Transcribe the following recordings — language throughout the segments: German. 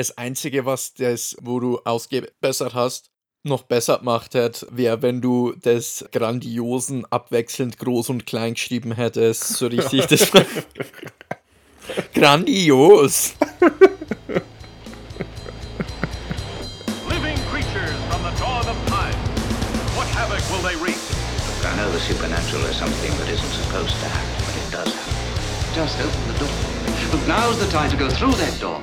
Das Einzige, was das, wo du ausgebessert hast, noch besser gemacht hätte, wäre, wenn du das Grandiosen abwechselnd groß und klein geschrieben hättest. So richtig das. Grandios! Living creatures from the dawn of time. What havoc will they wreak? I know the supernatural is something that isn't supposed to happen, but it does happen. Just open the door. But now's the time to go through that door.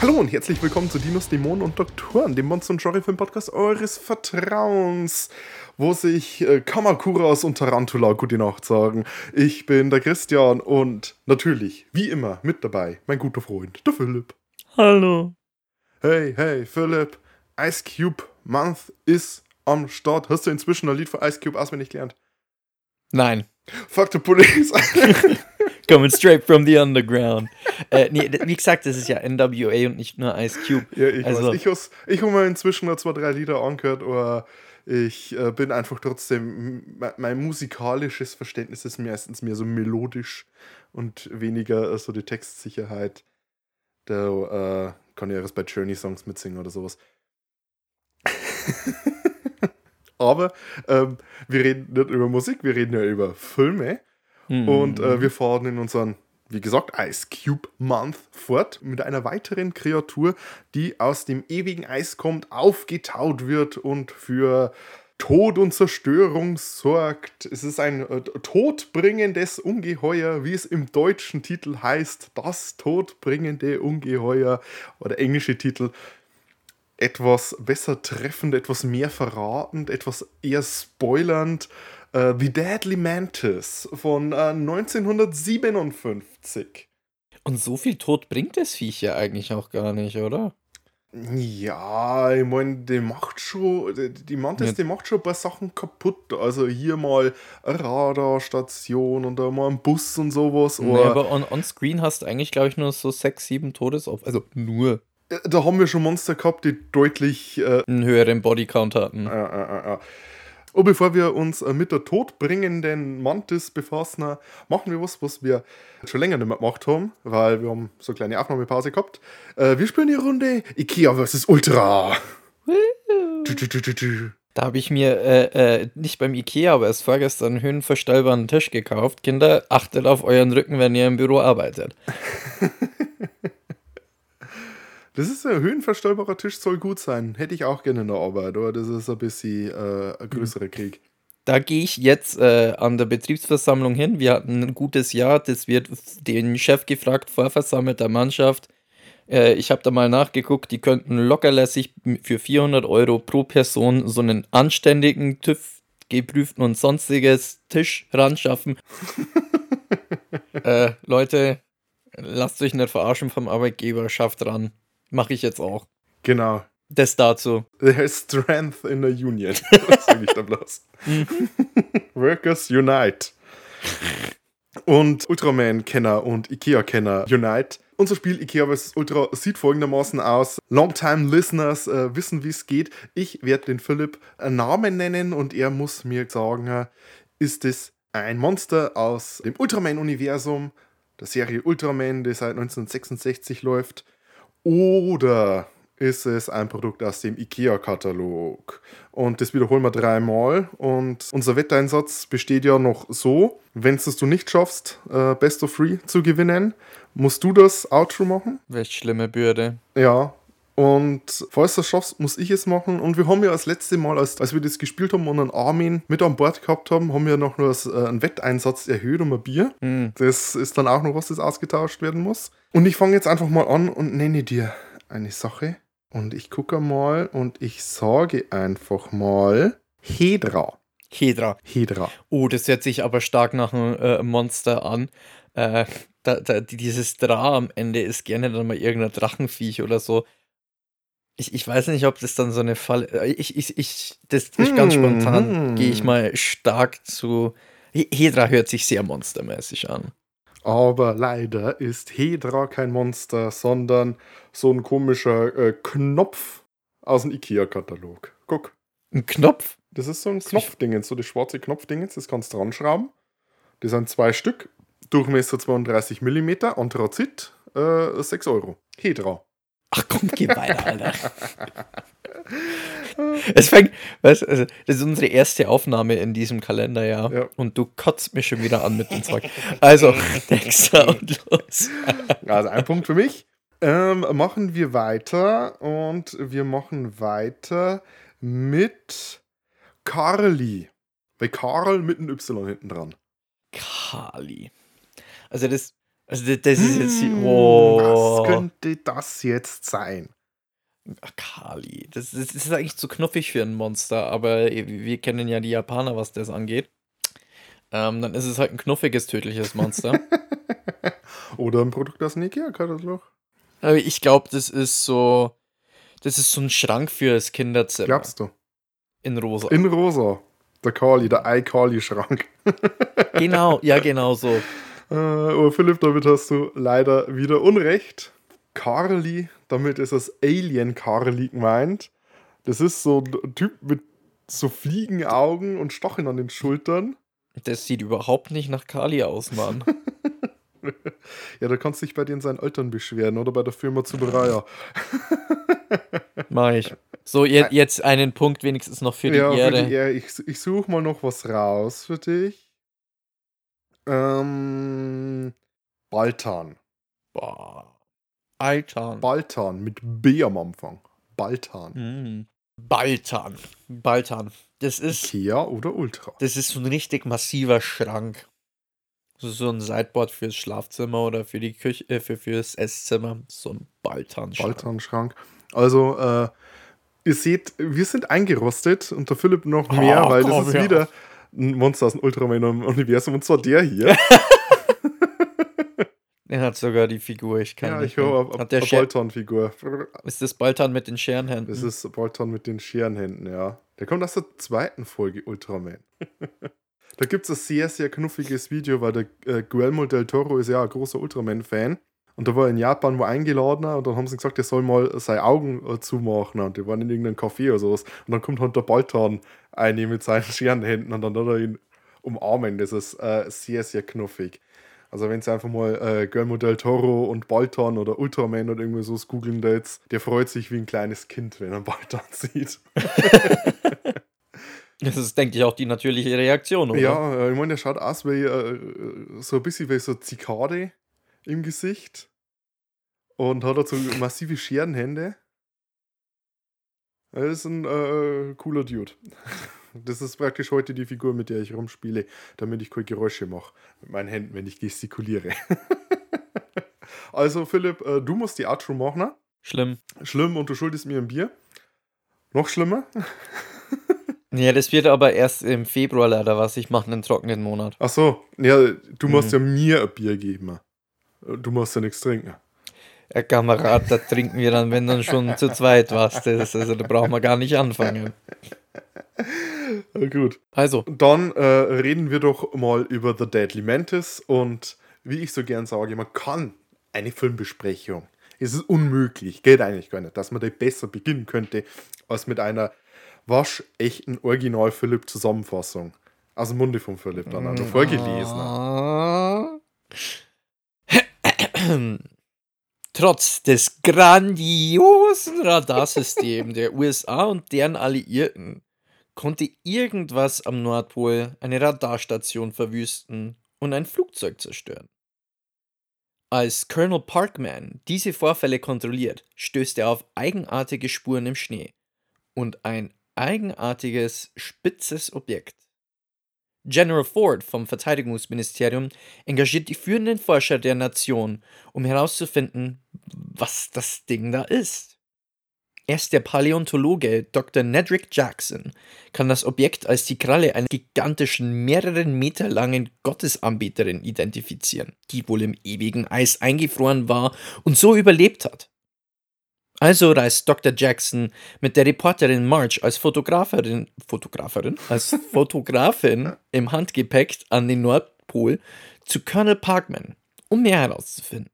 Hallo und herzlich willkommen zu Dinos, Dämonen und Doktoren, dem Monster- und Genre-Film-Podcast eures Vertrauens, wo sich äh, Kamakuras und Tarantula gute Nacht sagen. Ich bin der Christian und natürlich, wie immer, mit dabei mein guter Freund, der Philipp. Hallo. Hey, hey, Philipp, Ice Cube Month ist am Start. Hast du inzwischen ein Lied von Ice Cube auswendig gelernt? Nein. Fuck the police. Coming straight from the underground. äh, nee, wie gesagt, das ist ja NWA und nicht nur Ice Cube. Ja, ich Also- weiß. Ich, has- ich habe mir inzwischen noch zwei, drei Lieder angehört, aber ich äh, bin einfach trotzdem, mein, musikalisches Verständnis ist meistens mehr so melodisch und weniger äh, so die Textsicherheit. Da äh, kann ich erst bei Journey-Songs mitsingen oder sowas. aber ähm, wir reden nicht über Musik, wir reden ja über Filme. Hm. Und äh, wir fahren in unseren, wie gesagt, Ice Cube Month fort mit einer weiteren Kreatur, die aus dem ewigen Eis kommt, aufgetaut wird und für Tod und Zerstörung sorgt. Es ist ein äh, todbringendes Ungeheuer, wie es im deutschen Titel heißt. Das todbringende Ungeheuer oder englische Titel etwas besser treffend, etwas mehr verratend, etwas eher spoilernd. Äh, The Deadly Mantis von äh, 1957. Und so viel Tod bringt das Viech ja eigentlich auch gar nicht, oder? Ja, ich meine, die macht schon, die, die Mantis, Ja. die macht schon ein paar Sachen kaputt. Also hier mal eine Radarstation und da mal ein Bus und sowas. Nee, Aber aber on, on Screen hast du eigentlich, glaube ich, nur so sechs, sieben Todesopfer. Also nur äh, da haben wir schon Monster gehabt, die deutlich äh, einen höheren Bodycount hatten. Äh, äh, äh. Und bevor wir uns äh, mit der todbringenden Mantis befassen, machen wir was, was wir schon länger nicht mehr gemacht haben, weil wir haben so eine kleine Aufnahmepause gehabt. Äh, wir spielen die Runde Ikea vs. Ultra. Da habe ich mir äh, äh, nicht beim Ikea, aber erst vorgestern einen höhenverstellbaren Tisch gekauft. Kinder, achtet auf euren Rücken, wenn ihr im Büro arbeitet. Das ist ein höhenverstellbarer Tisch, soll gut sein. Hätte ich auch gerne in der Arbeit, aber das ist ein bisschen äh, ein größerer Krieg. Da gehe ich jetzt äh, an der Betriebsversammlung hin. Wir hatten ein gutes Jahr. Das wird den Chef gefragt vor versammelter Mannschaft. Äh, ich habe da mal nachgeguckt. Die könnten lockerlässig für 400 Euro pro Person so einen anständigen TÜV geprüften und sonstiges Tisch ran schaffen. äh, Leute, lasst euch nicht verarschen vom Arbeitgeber. Schafft ran. Mache ich jetzt auch. Genau. Das dazu. There's strength in the union. das sage ich da bloß. Workers unite. Und Ultraman-Kenner und Ikea-Kenner unite. Unser Spiel Ikea vs. Ultra sieht folgendermaßen aus. Longtime Listeners äh, wissen, wie es geht. Ich werde den Philipp einen Namen nennen und er muss mir sagen, ist es ein Monster aus dem Ultraman-Universum, der Serie Ultraman, die seit 1966 läuft, oder ist es ein Produkt aus dem IKEA-Katalog. Und das wiederholen wir dreimal. Und unser Wetteinsatz besteht ja noch so, wenn es du nicht schaffst, äh, Best of Three zu gewinnen, musst du das Outro machen. Welch schlimme Bürde. Ja. Und falls du es schaffst, muss ich es machen. Und wir haben ja das letzte Mal, als, als wir das gespielt haben und einen Armin mit an Bord gehabt haben, haben wir noch nur das, äh, einen Wetteinsatz erhöht um ein Bier. Hm. Das ist dann auch noch was, das ausgetauscht werden muss. Und ich fange jetzt einfach mal an und nenne dir eine Sache. Und ich gucke mal und ich sage einfach mal Hedra. Hedra. Hedra. Oh, das hört sich aber stark nach einem äh, Monster an. Äh, da, da, dieses Dra am Ende ist gerne dann mal irgendein Drachenviech oder so. Ich, ich weiß nicht, ob das dann so eine Falle. äh, Ich, ich, ich, das ist ganz Hm, spontan. hm. Gehe ich mal stark zu. He- Hedra hört sich sehr monstermäßig an. Aber leider ist Hedra kein Monster, sondern so ein komischer äh, Knopf aus dem IKEA-Katalog. Guck. Ein Knopf? Das ist so ein Knopfdingens, so das schwarze Knopfdingens, das kannst du dran schrauben. Das sind zwei Stück, Durchmesser 32 mm, Anthrazit, äh, 6 Euro. Hedra. Ach komm, geh weiter, Alter. es fängt, weißt, also, das ist unsere erste Aufnahme in diesem Kalenderjahr Ja. und du kotzt mich schon wieder an mit dem Zeug. Also, nächster und los. Also ein Punkt für mich. Ähm, machen wir weiter und wir machen weiter mit Carly. Bei Karl mit einem Y hinten dran. Kali. Also das, also das, das ist jetzt, Hm, oh, Was könnte das jetzt sein? Ach, Kali. Das, das ist eigentlich zu knuffig für ein Monster, aber wir kennen ja die Japaner, was das angeht. Ähm, dann ist es halt ein knuffiges, tödliches Monster. Oder ein Produkt aus dem Ikea-Katalog. ich glaube, das ist so, das ist so ein Schrank fürs Kinderzimmer. Glaubst du? In rosa. In rosa. Der Carly, der iCarly-Schrank. genau, ja, genau so. Äh, aber Philipp, damit hast du leider wieder Unrecht. Carly, damit ist das Alien Carly gemeint. Das ist so ein Typ mit so Fliegenaugen und Stacheln an den Schultern. Das sieht überhaupt nicht nach Kali aus, Mann. Ja, da kannst du dich bei den seinen Eltern beschweren oder bei der Firma Zubereier. Mach ich. So, je, jetzt einen Punkt wenigstens noch für die ja, Ehre. für die Ehre. Ich, ich suche mal noch was raus für dich. Ähm, Baltan. Altan. Baltan mit B am Anfang. Baltan. Mm. Baltan. Baltan. Das ist, Ikea oder Ultra? das ist so ein richtig massiver Schrank. So, ein Sideboard fürs Schlafzimmer oder für die Küche, äh, für, fürs Esszimmer. So ein Baltan-Schrank. Baltan-Schrank. Also, äh, ihr seht, wir sind eingerostet und der Philipp noch mehr, Oh, weil das ist wieder ein Monster aus dem Ultraman-Universum und zwar der hier. Er hat sogar die Figur, ich kann ja, nicht ich höre eine Scher Baltan-Figur. Ist das Baltan mit den Scherenhänden? Das ist Baltan mit den Scherenhänden, ja. Der kommt aus der zweiten Folge Ultraman. da gibt es ein sehr, sehr knuffiges Video, weil der äh, Guillermo del Toro ist ja ein großer Ultraman-Fan. Und da war er in Japan wo eingeladen und dann haben sie gesagt, er soll mal seine Augen äh, zumachen. Und die waren in irgendeinem Café oder sowas. Und dann kommt halt der Baltan ein mit seinen Scherenhänden und dann hat er ihn umarmen. Das ist äh, sehr, sehr knuffig. Also wenn sie einfach mal äh, Guillermo del Toro und Baltan oder Ultraman oder irgendwie so googeln da jetzt, der freut sich wie ein kleines Kind, wenn er Baltan sieht. Das ist, denke ich, auch die natürliche Reaktion, oder? Ja, äh, ich meine, der schaut aus wie äh, so ein bisschen wie so Zikade im Gesicht. Und hat so massive Scherenhände. Er ist ein äh, cooler Dude. Das ist praktisch heute die Figur, mit der ich rumspiele, damit ich keine Geräusche mache mit meinen Händen, wenn ich gestikuliere. also, Philipp, äh, du musst die Outro machen. ne? Schlimm. Schlimm und du schuldest mir ein Bier. Noch schlimmer? Ja, das wird aber erst im Februar leider was. Ich mache einen trockenen Monat. Ach so, ja, du musst ja mir ein Bier geben. Du musst ja nichts trinken. Herr Kamerad, da trinken wir dann, wenn dann schon zu zweit was. Das, also da brauchen wir gar nicht anfangen. Gut. Also, Dann äh, reden wir doch mal über The Deadly Mantis und wie ich so gern sage, man kann eine Filmbesprechung. Es ist unmöglich, geht eigentlich gar nicht, dass man da besser beginnen könnte, als mit einer waschechten Original-Philipp-Zusammenfassung. Aus dem Munde von Philipp dann, also vorgelesen. Trotz des grandiosen Radarsystems der USA und deren Alliierten konnte irgendwas am Nordpol eine Radarstation verwüsten und ein Flugzeug zerstören. Als Colonel Parkman diese Vorfälle kontrolliert, stößt er auf eigenartige Spuren im Schnee und ein eigenartiges, spitzes Objekt. General Ford vom Verteidigungsministerium engagiert die führenden Forscher der Nation, um herauszufinden, was das Ding da ist. Erst der Paläontologe Dr. Nedrick Jackson kann das Objekt als die Kralle einer gigantischen, mehreren Meter langen Gottesanbeterin identifizieren, die wohl im ewigen Eis eingefroren war und so überlebt hat. Also reist Dr. Jackson mit der Reporterin Marge als Fotografin, Fotografin, als Fotografin im Handgepäck an den Nordpol zu Colonel Parkman, um mehr herauszufinden.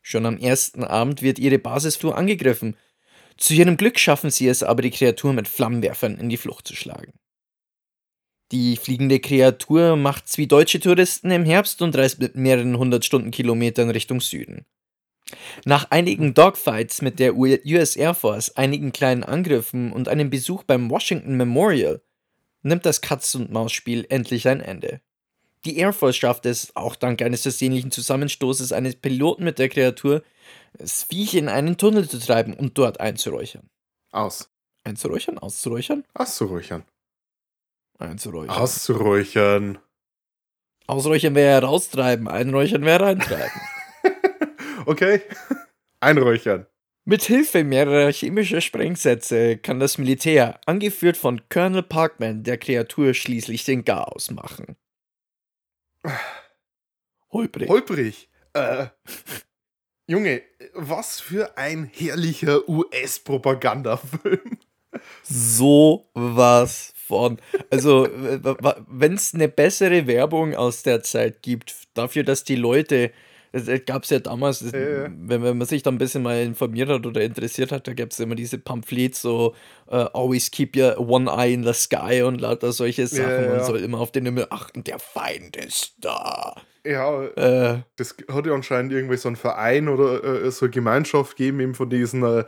Schon am ersten Abend wird ihre Basisflur angegriffen. Zu ihrem Glück schaffen sie es aber, die Kreatur mit Flammenwerfern in die Flucht zu schlagen. Die fliegende Kreatur macht's wie deutsche Touristen im Herbst und reist mit mehreren hundert Stundenkilometern Richtung Süden. Nach einigen Dogfights mit der US Air Force, einigen kleinen Angriffen und einem Besuch beim Washington Memorial nimmt das Katz-und-Maus-Spiel endlich ein Ende. Die Air Force schafft es, auch dank eines versehentlichen Zusammenstoßes eines Piloten mit der Kreatur, das Viech in einen Tunnel zu treiben und dort einzuräuchern. Aus. Einzuräuchern? Auszuräuchern? Auszuräuchern. Einzuräuchern. Auszuräuchern. Ausräuchern wäre raustreiben, einräuchern wäre reintreiben. Okay. Einräuchern. Mit Hilfe mehrerer chemischer Sprengsätze kann das Militär, angeführt von Colonel Parkman, der Kreatur schließlich den Garaus machen. Holprig. Holprig. Äh, Junge, was für ein herrlicher US-Propagandafilm. so was von. Also, wenn es eine bessere Werbung aus der Zeit gibt, dafür, dass die Leute. Es gab es ja damals, das, ja. wenn, wenn man sich da ein bisschen mal informiert hat oder interessiert hat, da gab es immer diese Pamphlets, so äh, Always keep your one eye in the sky und lauter solche Sachen. Ja, ja. Man soll immer auf den Himmel achten, der Feind ist da. Ja, Äh, das hat ja anscheinend irgendwie so einen Verein oder äh, so eine Gemeinschaft gegeben, eben von diesen äh,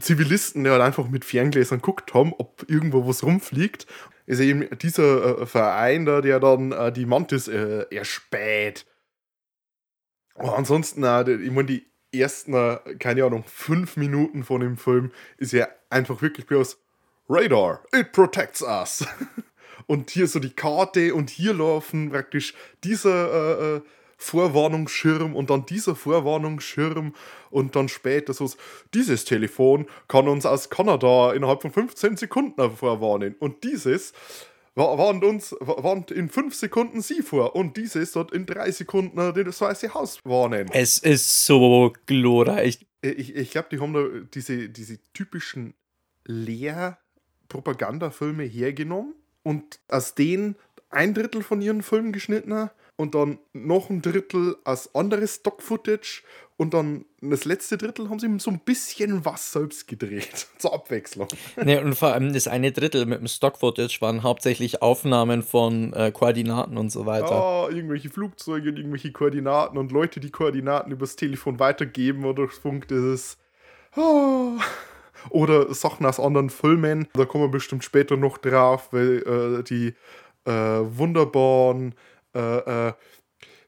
Zivilisten, die halt einfach mit Ferngläsern geguckt haben, ob irgendwo was rumfliegt. Ist eben dieser äh, Verein da, der dann äh, die Mantis äh, erspäht. Aber ansonsten, ich meine, die ersten, keine Ahnung, fünf Minuten von dem Film ist ja einfach wirklich bloß Radar, it protects us. Und hier so die Karte und hier laufen praktisch dieser äh, äh, Vorwarnungsschirm und dann dieser Vorwarnungsschirm und dann später so, dieses Telefon kann uns aus Kanada innerhalb von 15 Sekunden vorwarnen und dieses warnt uns, wa- warnt in 5 Sekunden sie vor und dieses dort in 3 Sekunden äh, das Weiße Haus warnen. es ist so glorreich. Ich, ich glaube, die haben da diese, diese typischen Lehr-Propagandafilme hergenommen und aus denen ein Drittel von ihren Filmen geschnitten und dann noch ein Drittel als anderes Stock-Footage und dann das letzte Drittel haben sie so ein bisschen was selbst gedreht, zur Abwechslung. Ne, und vor allem das eine Drittel mit dem Stock-Footage waren hauptsächlich Aufnahmen von äh, Koordinaten und so weiter. Ah, irgendwelche Flugzeuge, und irgendwelche Koordinaten und Leute, die Koordinaten übers Telefon weitergeben oder Funk, das ist. Ah. Oder Sachen aus anderen Filmen, da kommen wir bestimmt später noch drauf, weil äh, die äh, wunderbaren äh, äh,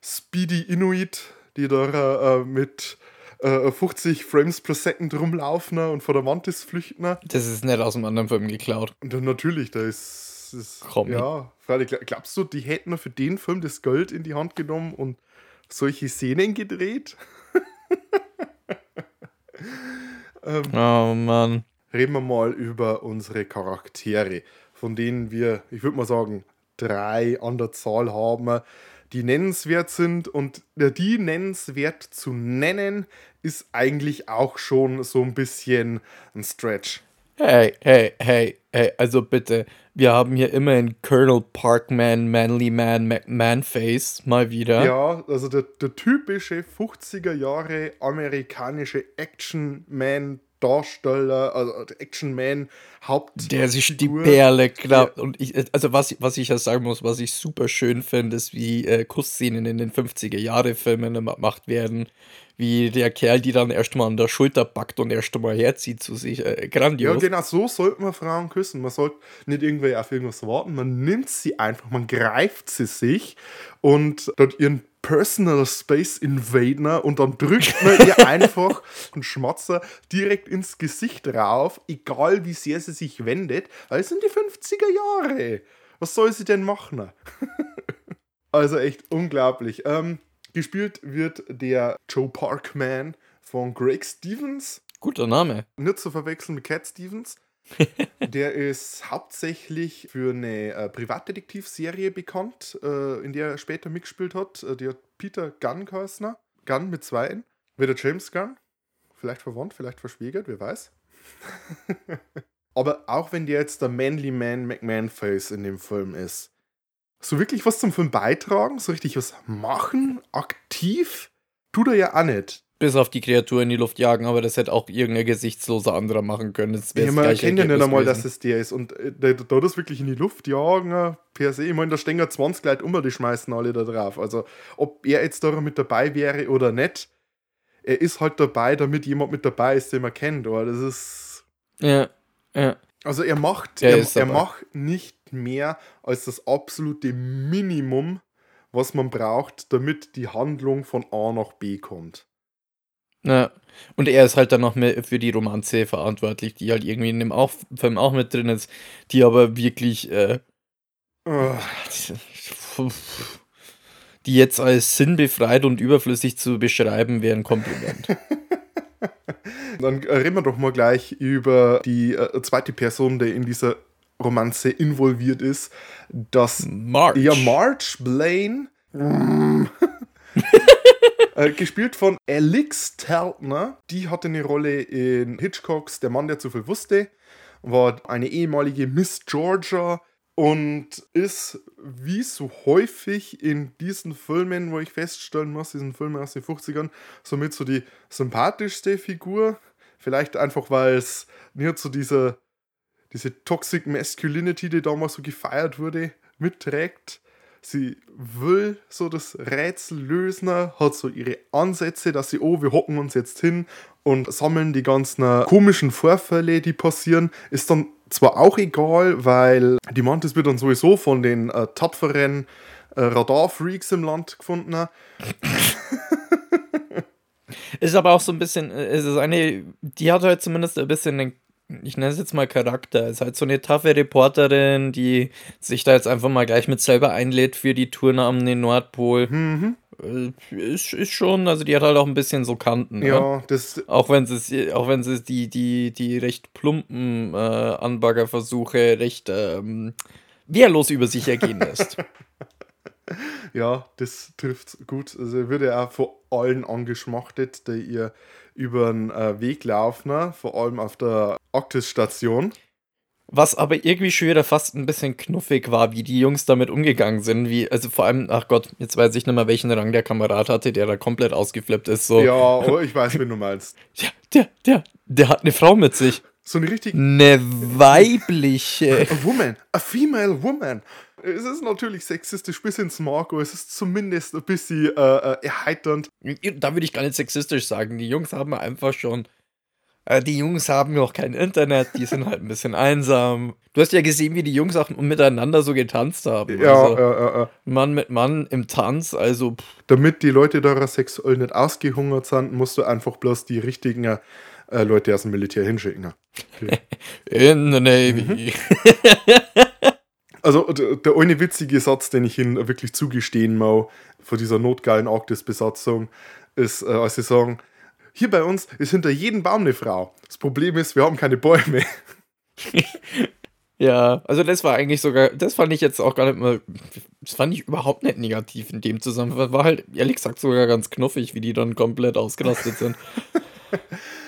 Speedy Inuit, die da äh, mit äh, 50 Frames per Second rumlaufen und vor der Mantis flüchten. Das ist nicht aus einem anderen Film geklaut. Und dann natürlich, da ist. ist Komm. ja, freilich, gl- glaubst du, die hätten für den Film das Geld in die Hand genommen und solche Szenen gedreht? Oh Mann. Reden wir mal über unsere Charaktere, von denen wir, ich würde mal sagen, drei an der Zahl haben, die nennenswert sind. Und äh, die nennenswert zu nennen, ist eigentlich auch schon so ein bisschen ein Stretch. Hey, hey, hey, hey, also bitte. Wir haben hier immerhin Colonel Parkman, Manly Man, McMahon-Face mal wieder. Ja, also der, der typische 50er Jahre amerikanische Action-Man-Darsteller, also der Action-Man Haupt. Der sich die. Perle klappt. Und ich, also was, was ich ja sagen muss, was ich super schön finde, ist, wie äh, Kussszenen in den 50er-Jahre-Filmen gemacht werden. Wie der Kerl, die dann erst mal an der Schulter packt und erst mal herzieht zu sich. Äh, Ja, grandios. genau, so sollte man Frauen küssen. Man sollte nicht irgendwie auf irgendwas warten. Man nimmt sie einfach, man greift sie sich und dort ihren Personal Space Invader und dann drückt man ihr einfach einen Schmatzer direkt ins Gesicht rauf, egal wie sehr sie sich wendet, weil es sind die 50er Jahre. Was soll sie denn machen? also echt unglaublich. Ähm, gespielt wird der Joe Parkman von Greg Stevens Guter Name. nicht zu verwechseln mit Cat Stevens. Der ist hauptsächlich für eine äh, Privatdetektivserie bekannt, äh, in der er später mitgespielt hat. Äh, die hat Peter Gunn geheißen. Gunn mit zwei N. Wie der James Gunn. Vielleicht verwandt, vielleicht verschwägert, wer weiß. Aber auch wenn der jetzt der Manly Man McMahon Face in dem Film ist, so wirklich was zum Film beitragen, so richtig was machen, aktiv, tut er ja auch nicht. Bis auf die Kreatur in die Luft jagen, aber das hätte auch irgendein gesichtsloser anderer machen können. Das Ja, man erkennt ja nicht einmal, dass es der ist. Und äh, da, da das wirklich in die Luft jagen, äh, per se, ich meine, da stehen ja 20 Leute um, die schmeißen alle da drauf. Also, ob er jetzt da mit dabei wäre oder nicht, er ist halt dabei, damit jemand mit dabei ist, den man kennt. Oder das ist. Ja, ja. Also er macht, Er er, er macht nicht mehr als das absolute Minimum, was man braucht, damit die Handlung von A nach B kommt. Ja. Und er ist halt dann noch mehr für die Romanze verantwortlich, die halt irgendwie in dem auch, Film auch mit drin ist, die aber wirklich, äh, die jetzt als sinnbefreit und überflüssig zu beschreiben, wäre ein Kompliment. Dann reden wir doch mal gleich über die äh, zweite Person, die in dieser Romanze involviert ist. Das March. Ja, March Blaine. Äh, gespielt von Alix Teltner. Die hatte eine Rolle in Hitchcocks Der Mann, der zu viel wusste. War eine ehemalige Miss Georgia und ist, wie so häufig in diesen Filmen, wo ich feststellen muss, diesen Filmen aus den 50ern, somit so die sympathischste Figur. Vielleicht einfach, weil es nicht so diese, diese Toxic Masculinity, die damals so gefeiert wurde, mitträgt. Sie will so das Rätsel lösen, hat so ihre Ansätze, dass sie, oh, wir hocken uns jetzt hin und sammeln die ganzen komischen Vorfälle, die passieren. Ist dann zwar auch egal, weil die Mantis wird dann sowieso von den äh, tapferen äh, Radarfreaks im Land gefunden. Ist aber auch so ein bisschen, äh, es ist eine, die hat halt zumindest ein bisschen einen, ich nenne es jetzt mal Charakter. Ist halt so eine taffe Reporterin, die sich da jetzt einfach mal gleich mit selber einlädt für die Tour nach dem Nordpol. Äh, Ist, ist schon, also die hat halt auch ein bisschen so Kanten. Ne? Ja, das Auch wenn sie, auch wenn sie die, die, die recht plumpen äh, Anbaggerversuche recht ähm, wehrlos über sich ergehen lässt. Ja, das trifft gut. Also er wird ja auch von allen angeschmachtet, die ihr über den äh, Weg laufen, ne? vor allem auf der Arktis-Station. Was aber irgendwie schon wieder fast ein bisschen knuffig war, wie die Jungs damit umgegangen sind. Wie, also vor allem, ach Gott, jetzt weiß ich nicht mehr, welchen Rang der Kamerad hatte, der da komplett ausgeflippt ist. So, Ja, oh, ich weiß, wen du meinst. der, der, der, der hat eine Frau mit sich. So eine richtig Eine weibliche. a woman, a female woman. Es ist natürlich sexistisch bis ins Marco, es ist zumindest ein bisschen äh, äh, erheiternd. Da würde ich gar nicht sexistisch sagen. Die Jungs haben einfach schon. Äh, die Jungs haben noch kein Internet, die sind halt ein bisschen einsam. Du hast ja gesehen, wie die Jungs auch miteinander so getanzt haben. Ja, also, äh, äh, äh. Mann mit Mann im Tanz, also pff, damit die Leute da sexuell nicht ausgehungert sind, musst du einfach bloß die richtigen äh, Leute aus dem Militär hinschicken. in the Navy. Also der, der eine witzige Satz, den ich ihnen wirklich zugestehen mau vor dieser notgeilen Arktis-Besatzung, ist, äh, als sie sagen, hier bei uns ist hinter jedem Baum eine Frau. Das Problem ist, wir haben keine Bäume. Ja, also das war eigentlich sogar, das fand ich jetzt auch gar nicht mal, das fand ich überhaupt nicht negativ in dem Zusammenhang. War halt, ehrlich gesagt, sogar ganz knuffig, wie die dann komplett ausgerastet sind.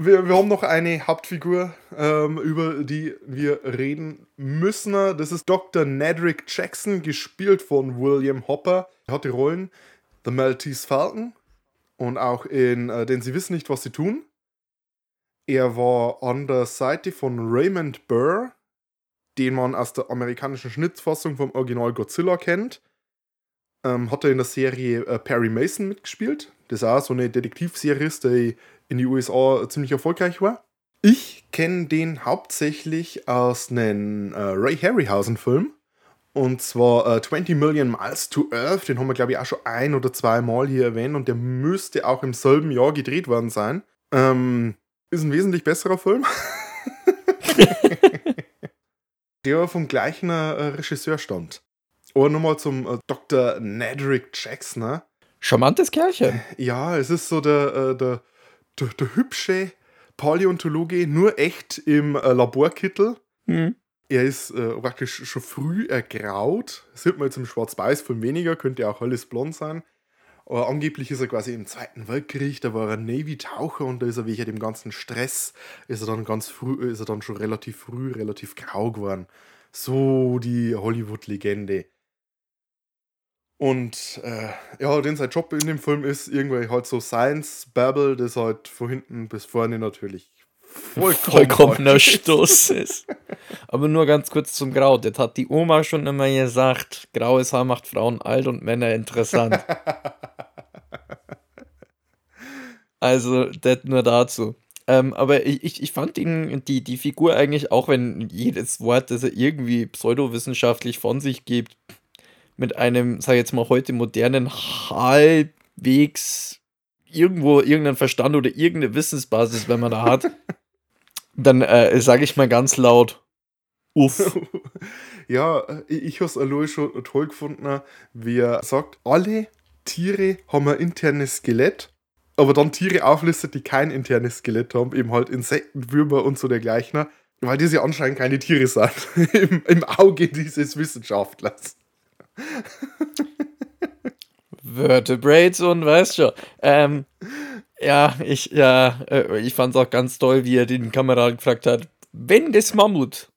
Wir, wir haben noch eine Hauptfigur, ähm, über die wir reden müssen. Das ist Dr. Nedrick Jackson, gespielt von William Hopper. Er hat die Rollen The Maltese Falcon und auch in äh, Denn sie wissen nicht, was sie tun. Er war an der Seite von Raymond Burr, den man aus der amerikanischen Schnittfassung vom Original Godzilla kennt. Ähm, hat er in der Serie äh, Perry Mason mitgespielt. Das ist auch so eine Detektivserie die in die USA ziemlich erfolgreich war. Ich kenne den hauptsächlich aus einem äh, Ray Harryhausen-Film. Und zwar äh, 20 Million Miles to Earth. Den haben wir, glaube ich, auch schon ein oder zwei Mal hier erwähnt. Und der müsste auch im selben Jahr gedreht worden sein. Ähm, ist ein wesentlich besserer Film. der vom gleichen äh, Regisseur stammt. Aber nochmal zum äh, Dr. Nedrick Jackson. Ne? Charmantes Kerlchen. Ja, es ist so der, äh, der, der, der hübsche Paläontologe, nur echt im äh, Laborkittel. Hm. Er ist äh, praktisch schon früh ergraut. Das sieht man jetzt im Schwarz-Weiß-Film weniger, könnte ja auch alles blond sein. Aber angeblich ist er quasi im Zweiten Weltkrieg, da war er Navy-Taucher und da ist er wegen dem ganzen Stress, ist er dann ganz früh, ist er dann schon relativ früh, relativ grau geworden. So die Hollywood-Legende. Und äh, ja, denn sein Job in dem Film ist irgendwie halt so Science-Babble, das halt von hinten bis vorne natürlich vollkommen Vollkommener. Stoß ist. Aber nur ganz kurz zum Grau. Das hat die Oma schon immer gesagt. Graues Haar macht Frauen alt und Männer interessant. Also, das nur dazu. Ähm, aber ich, ich, ich fand ihn, die, die Figur eigentlich, auch wenn jedes Wort, das er irgendwie pseudowissenschaftlich von sich gibt, mit einem, sag ich jetzt mal, heute modernen, halbwegs irgendwo irgendeinen Verstand oder irgendeine Wissensbasis, wenn man da hat, dann äh, sage ich mal ganz laut, uff. Ja, ich, ich habe es allein schon toll gefunden, wie er sagt, alle Tiere haben ein internes Skelett, aber dann Tiere auflistet, die kein internes Skelett haben, eben halt Insekten, Würmer und so dergleichen, weil ja anscheinend keine Tiere sind, Im, im Auge dieses Wissenschaftlers. Vertebrates und weißt schon. Ähm, ja, ich, ja, äh, ich fand es auch ganz toll, wie er den Kameraden gefragt hat, wenn das Mammut,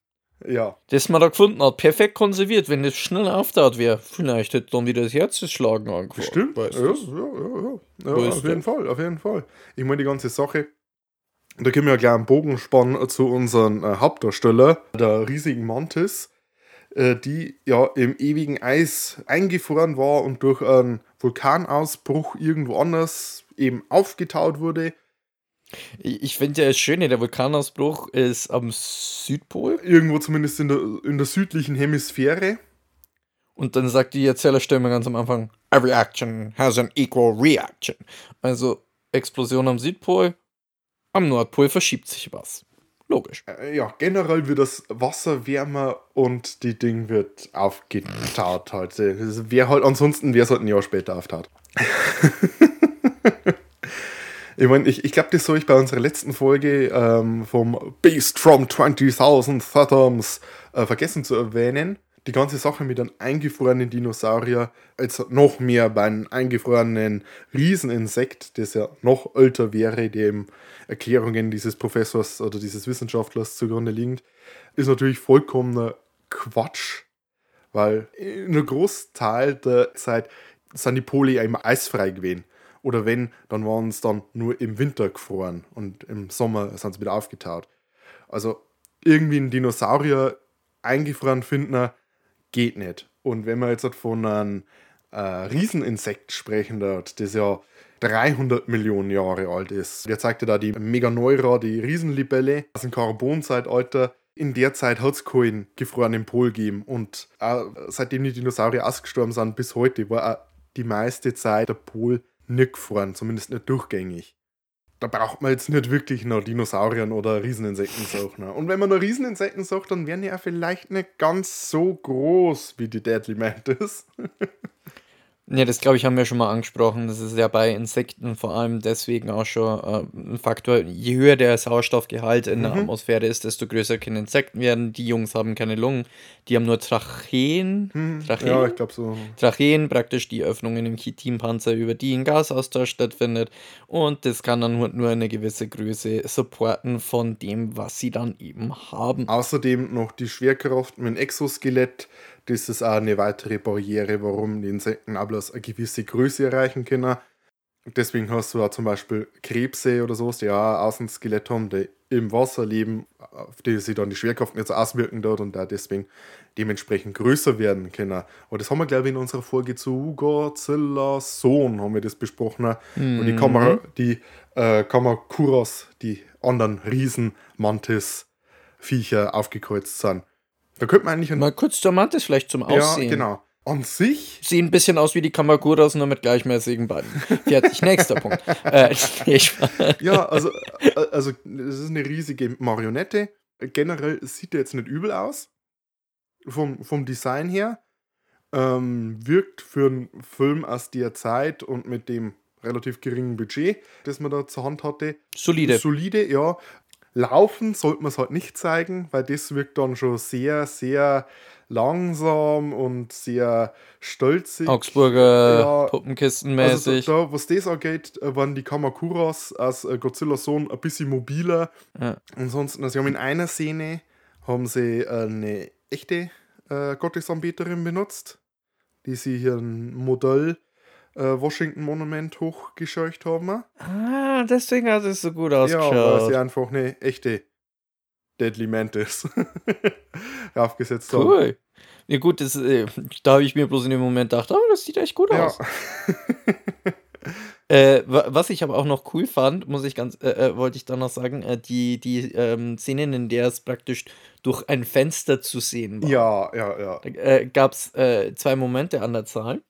Ja, das man da gefunden hat, perfekt konserviert, wenn das schnell auftaut wäre, vielleicht hätte dann wieder das Herzschlagen angefangen. stimmt. Ja, Weißt ja, ja, ja. Ja ist auf jeden? Fall, auf jeden Fall. Ich meine, die ganze Sache, da können wir ja gleich einen Bogen spannen zu unserem äh, Hauptdarsteller, der riesigen Mantis, die ja im ewigen Eis eingefroren war und durch einen Vulkanausbruch irgendwo anders eben aufgetaut wurde. Ich, ich finde ja das Schöne, der Vulkanausbruch ist am Südpol Irgendwo zumindest in der, in der südlichen Hemisphäre. und dann sagt die Erzählerstimme ganz am Anfang, every action has an equal reaction. Also Explosion am Südpol, am Nordpol verschiebt sich was. Logisch. Äh, Ja, generell wird das Wasser wärmer und die Ding wird aufgetaut halt. Wäre halt, ansonsten wäre es halt ein Jahr später auftaut. ich meine, ich, ich glaube, das soll ich bei unserer letzten Folge ähm, vom Beast from 20.000 Fathoms äh, vergessen zu erwähnen. Die ganze Sache mit einem eingefrorenen Dinosaurier, als noch mehr bei einem eingefrorenen Rieseninsekt, das ja noch älter wäre, dem Erklärungen dieses Professors oder dieses Wissenschaftlers zugrunde liegend, ist natürlich vollkommener Quatsch, weil in einem Großteil der Zeit sind die Pole ja immer eisfrei gewesen. Oder wenn, dann waren es dann nur im Winter gefroren und im Sommer sind sie wieder aufgetaut. Also irgendwie ein Dinosaurier eingefroren finden, geht nicht. Und wenn man jetzt halt von einem äh, Rieseninsekt sprechen dort, das ja 300 Millionen Jahre alt ist. Der zeigte da die Meganeura, die Riesenlibelle aus dem Carbonzeitalter. In der Zeit hat es keinen gefrorenen Pol gegeben. Und auch seitdem die Dinosaurier ausgestorben sind, bis heute, war auch die meiste Zeit der Pol nicht gefroren, zumindest nicht durchgängig. Da braucht man jetzt nicht wirklich noch Dinosauriern oder Rieseninsekten suchen. Und wenn man noch Rieseninsekten sucht, dann wären die ja vielleicht nicht ganz so groß wie die Deadly Mantis. Ja, das glaube ich, haben wir schon mal angesprochen. Das ist ja bei Insekten vor allem deswegen auch schon äh, ein Faktor. Je höher der Sauerstoffgehalt in Mhm. der Atmosphäre ist, desto größer können Insekten werden. Die Jungs haben keine Lungen, die haben nur Tracheen. Tracheen? Ja, ich glaube so. Tracheen, praktisch die Öffnungen im Chitinpanzer, über die ein Gasaustausch stattfindet. Und das kann dann nur- nur eine gewisse Größe supporten von dem, was sie dann eben haben. Außerdem noch die Schwerkraft mit dem Exoskelett. Das ist auch eine weitere Barriere, warum die Insekten auch bloß eine gewisse Größe erreichen können. Deswegen hast du auch zum Beispiel Krebse oder sowas, die auch ein Außenskelett haben, die im Wasser leben, auf die sich dann die Schwerkraft nicht so auswirken dort und da deswegen dementsprechend größer werden können. Und das haben wir, glaube ich, in unserer Folge zu Godzilla Sohn haben wir das besprochen. Und die Kamera, die äh, Kamakuras, die anderen Riesen-Mantis-Viecher aufgekreuzt sind. Da könnte man eigentlich Mal kurz zur Mantis vielleicht zum Aussehen. ja, genau. An sich, Sehen ein bisschen aus wie die Kamakuras, nur mit gleichmäßigen Beinen. Fertig, nächster Punkt. Äh, ja, also, äh, also das ist eine riesige Marionette. Generell sieht der jetzt nicht übel aus. Vom, vom Design her. Ähm, wirkt für einen Film aus der Zeit und mit dem relativ geringen Budget, das man da zur Hand hatte, solide. solide, ja. Laufen sollte man es halt nicht zeigen, weil das wirkt dann schon sehr, sehr langsam und sehr stolzig. Augsburger Ja, Puppenkistenmäßig. Also da, was das angeht, äh, waren die Kamakuras aus äh, Godzilla Sohn ein bisschen mobiler. Ja. Ansonsten, also sie haben in einer Szene haben sie eine echte äh, Gottesanbeterin benutzt, die sie hier ein Modell äh, Washington Monument hochgescheucht haben. ah, deswegen hat es so gut Ja, weil sie ausgeschaut. einfach eine echte Deadly Mantis aufgesetzt haben. cool. Ja gut, das, äh, da habe ich mir bloß in dem Moment gedacht, oh, das sieht echt gut Ja. aus. Äh, wa was ich aber auch noch cool fand, muss ich ganz äh, äh, wollte ich dann noch sagen, äh, die die, ähm, Szenen, in der es praktisch durch ein Fenster zu sehen war. Ja, ja, ja. Da, äh, gab's, äh, 2 Momente an der Zahl.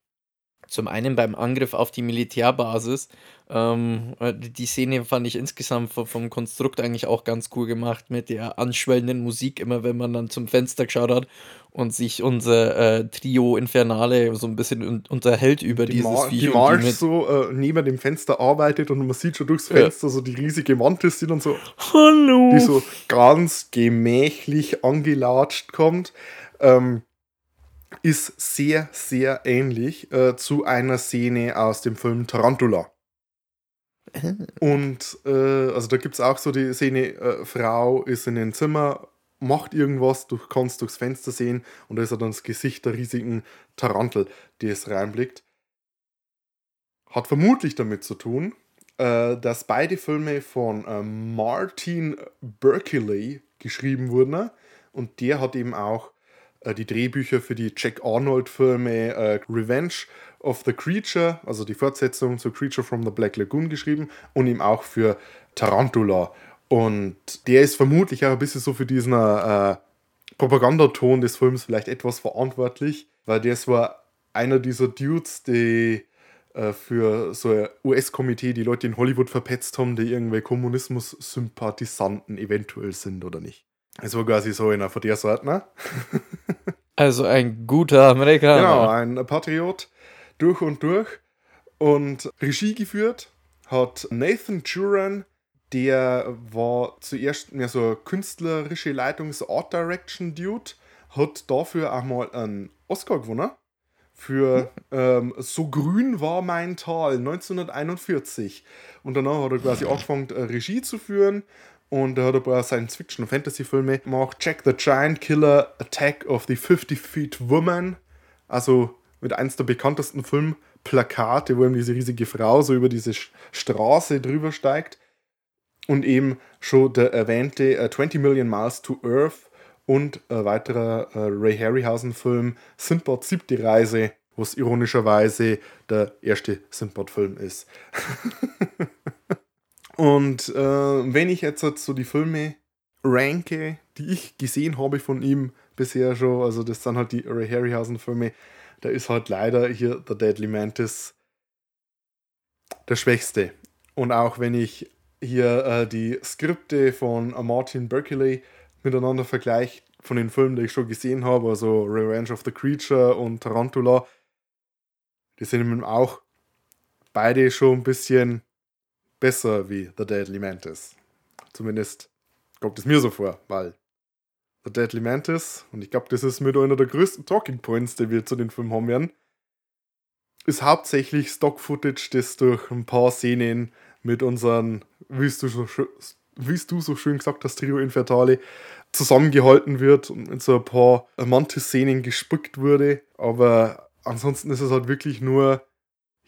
Zum einen beim Angriff auf die Militärbasis. Ähm, äh, die Szene fand ich insgesamt vom vom Konstrukt eigentlich auch ganz cool gemacht mit der anschwellenden Musik, immer wenn man dann zum Fenster geschaut hat und sich unser, äh, Trio Infernale so ein bisschen un unterhält über Die, dieses Mar Viech die Marge mit so äh, neben dem Fenster arbeitet und man sieht schon durchs Ja. Fenster so die riesige Mantis, die dann so, Hallo. die so ganz gemächlich angelatscht kommt. Ähm, ist sehr, sehr ähnlich äh, zu einer Szene aus dem Film Tarantula. Und äh, also da gibt es auch so die Szene, äh, Frau ist in einem Zimmer, macht irgendwas, du kannst durchs Fenster sehen und da ist dann das Gesicht der riesigen Tarantel, die es reinblickt. Hat vermutlich damit zu tun, äh, dass beide Filme von äh, Martin Berkeley geschrieben wurden und der hat eben auch die Drehbücher für die Jack Arnold-Filme äh, Revenge of the Creature, also die Fortsetzung zu Creature from the Black Lagoon geschrieben und eben auch für Tarantula. Und der ist vermutlich auch ein bisschen so für diesen äh, Propagandaton des Films vielleicht etwas verantwortlich, weil der war einer dieser Dudes, die äh, für so ein US-Komitee die Leute in Hollywood verpetzt haben, die irgendwie Kommunismus-Sympathisanten eventuell sind oder nicht. Es war quasi so einer von der Sorte, ne? Also ein guter Amerikaner. Genau, ein Patriot durch und durch. Und Regie geführt hat Nathan Juran, der war zuerst mehr so künstlerische Leitungs Art Direction Dude, hat dafür auch mal einen Oscar gewonnen. Für ähm, So grün war mein Tal 1941. Und danach hat er quasi angefangen, Regie zu führen. Und er hat ein paar Science-Fiction- und Fantasy-Filme gemacht. Jack the Giant Killer, Attack of the 50 Feet Woman. Also mit eins der bekanntesten Filmplakate, wo eben diese riesige Frau so über diese Straße drüber steigt. Und eben schon der erwähnte äh, 20 Million Miles to Earth und ein weiterer äh, Ray Harryhausen-Film Sindbad siebte Reise, was ironischerweise der erste Sindbad-Film ist. und äh, wenn ich jetzt halt so die Filme ranke, die ich gesehen habe von ihm bisher schon, also das sind halt die Ray Harryhausen-Filme, da ist halt leider hier der Deadly Mantis der schwächste. Und auch wenn ich hier äh, die Skripte von Martin Berkeley miteinander vergleiche, von den Filmen, die ich schon gesehen habe, also Revenge of the Creature und Tarantula, die sind eben auch beide schon ein bisschen besser wie The Deadly Mantis. Zumindest kommt es mir so vor, weil The Deadly Mantis, und ich glaube, das ist mit einer der größten Talking Points, die wir zu den Filmen haben werden, ist hauptsächlich Stock-Footage, das durch ein paar Szenen mit unseren, wie du so, wie du so schön gesagt hast, Trio Infertale, zusammengehalten wird und in so ein paar Mantis-Szenen gespickt wurde. Aber ansonsten ist es halt wirklich nur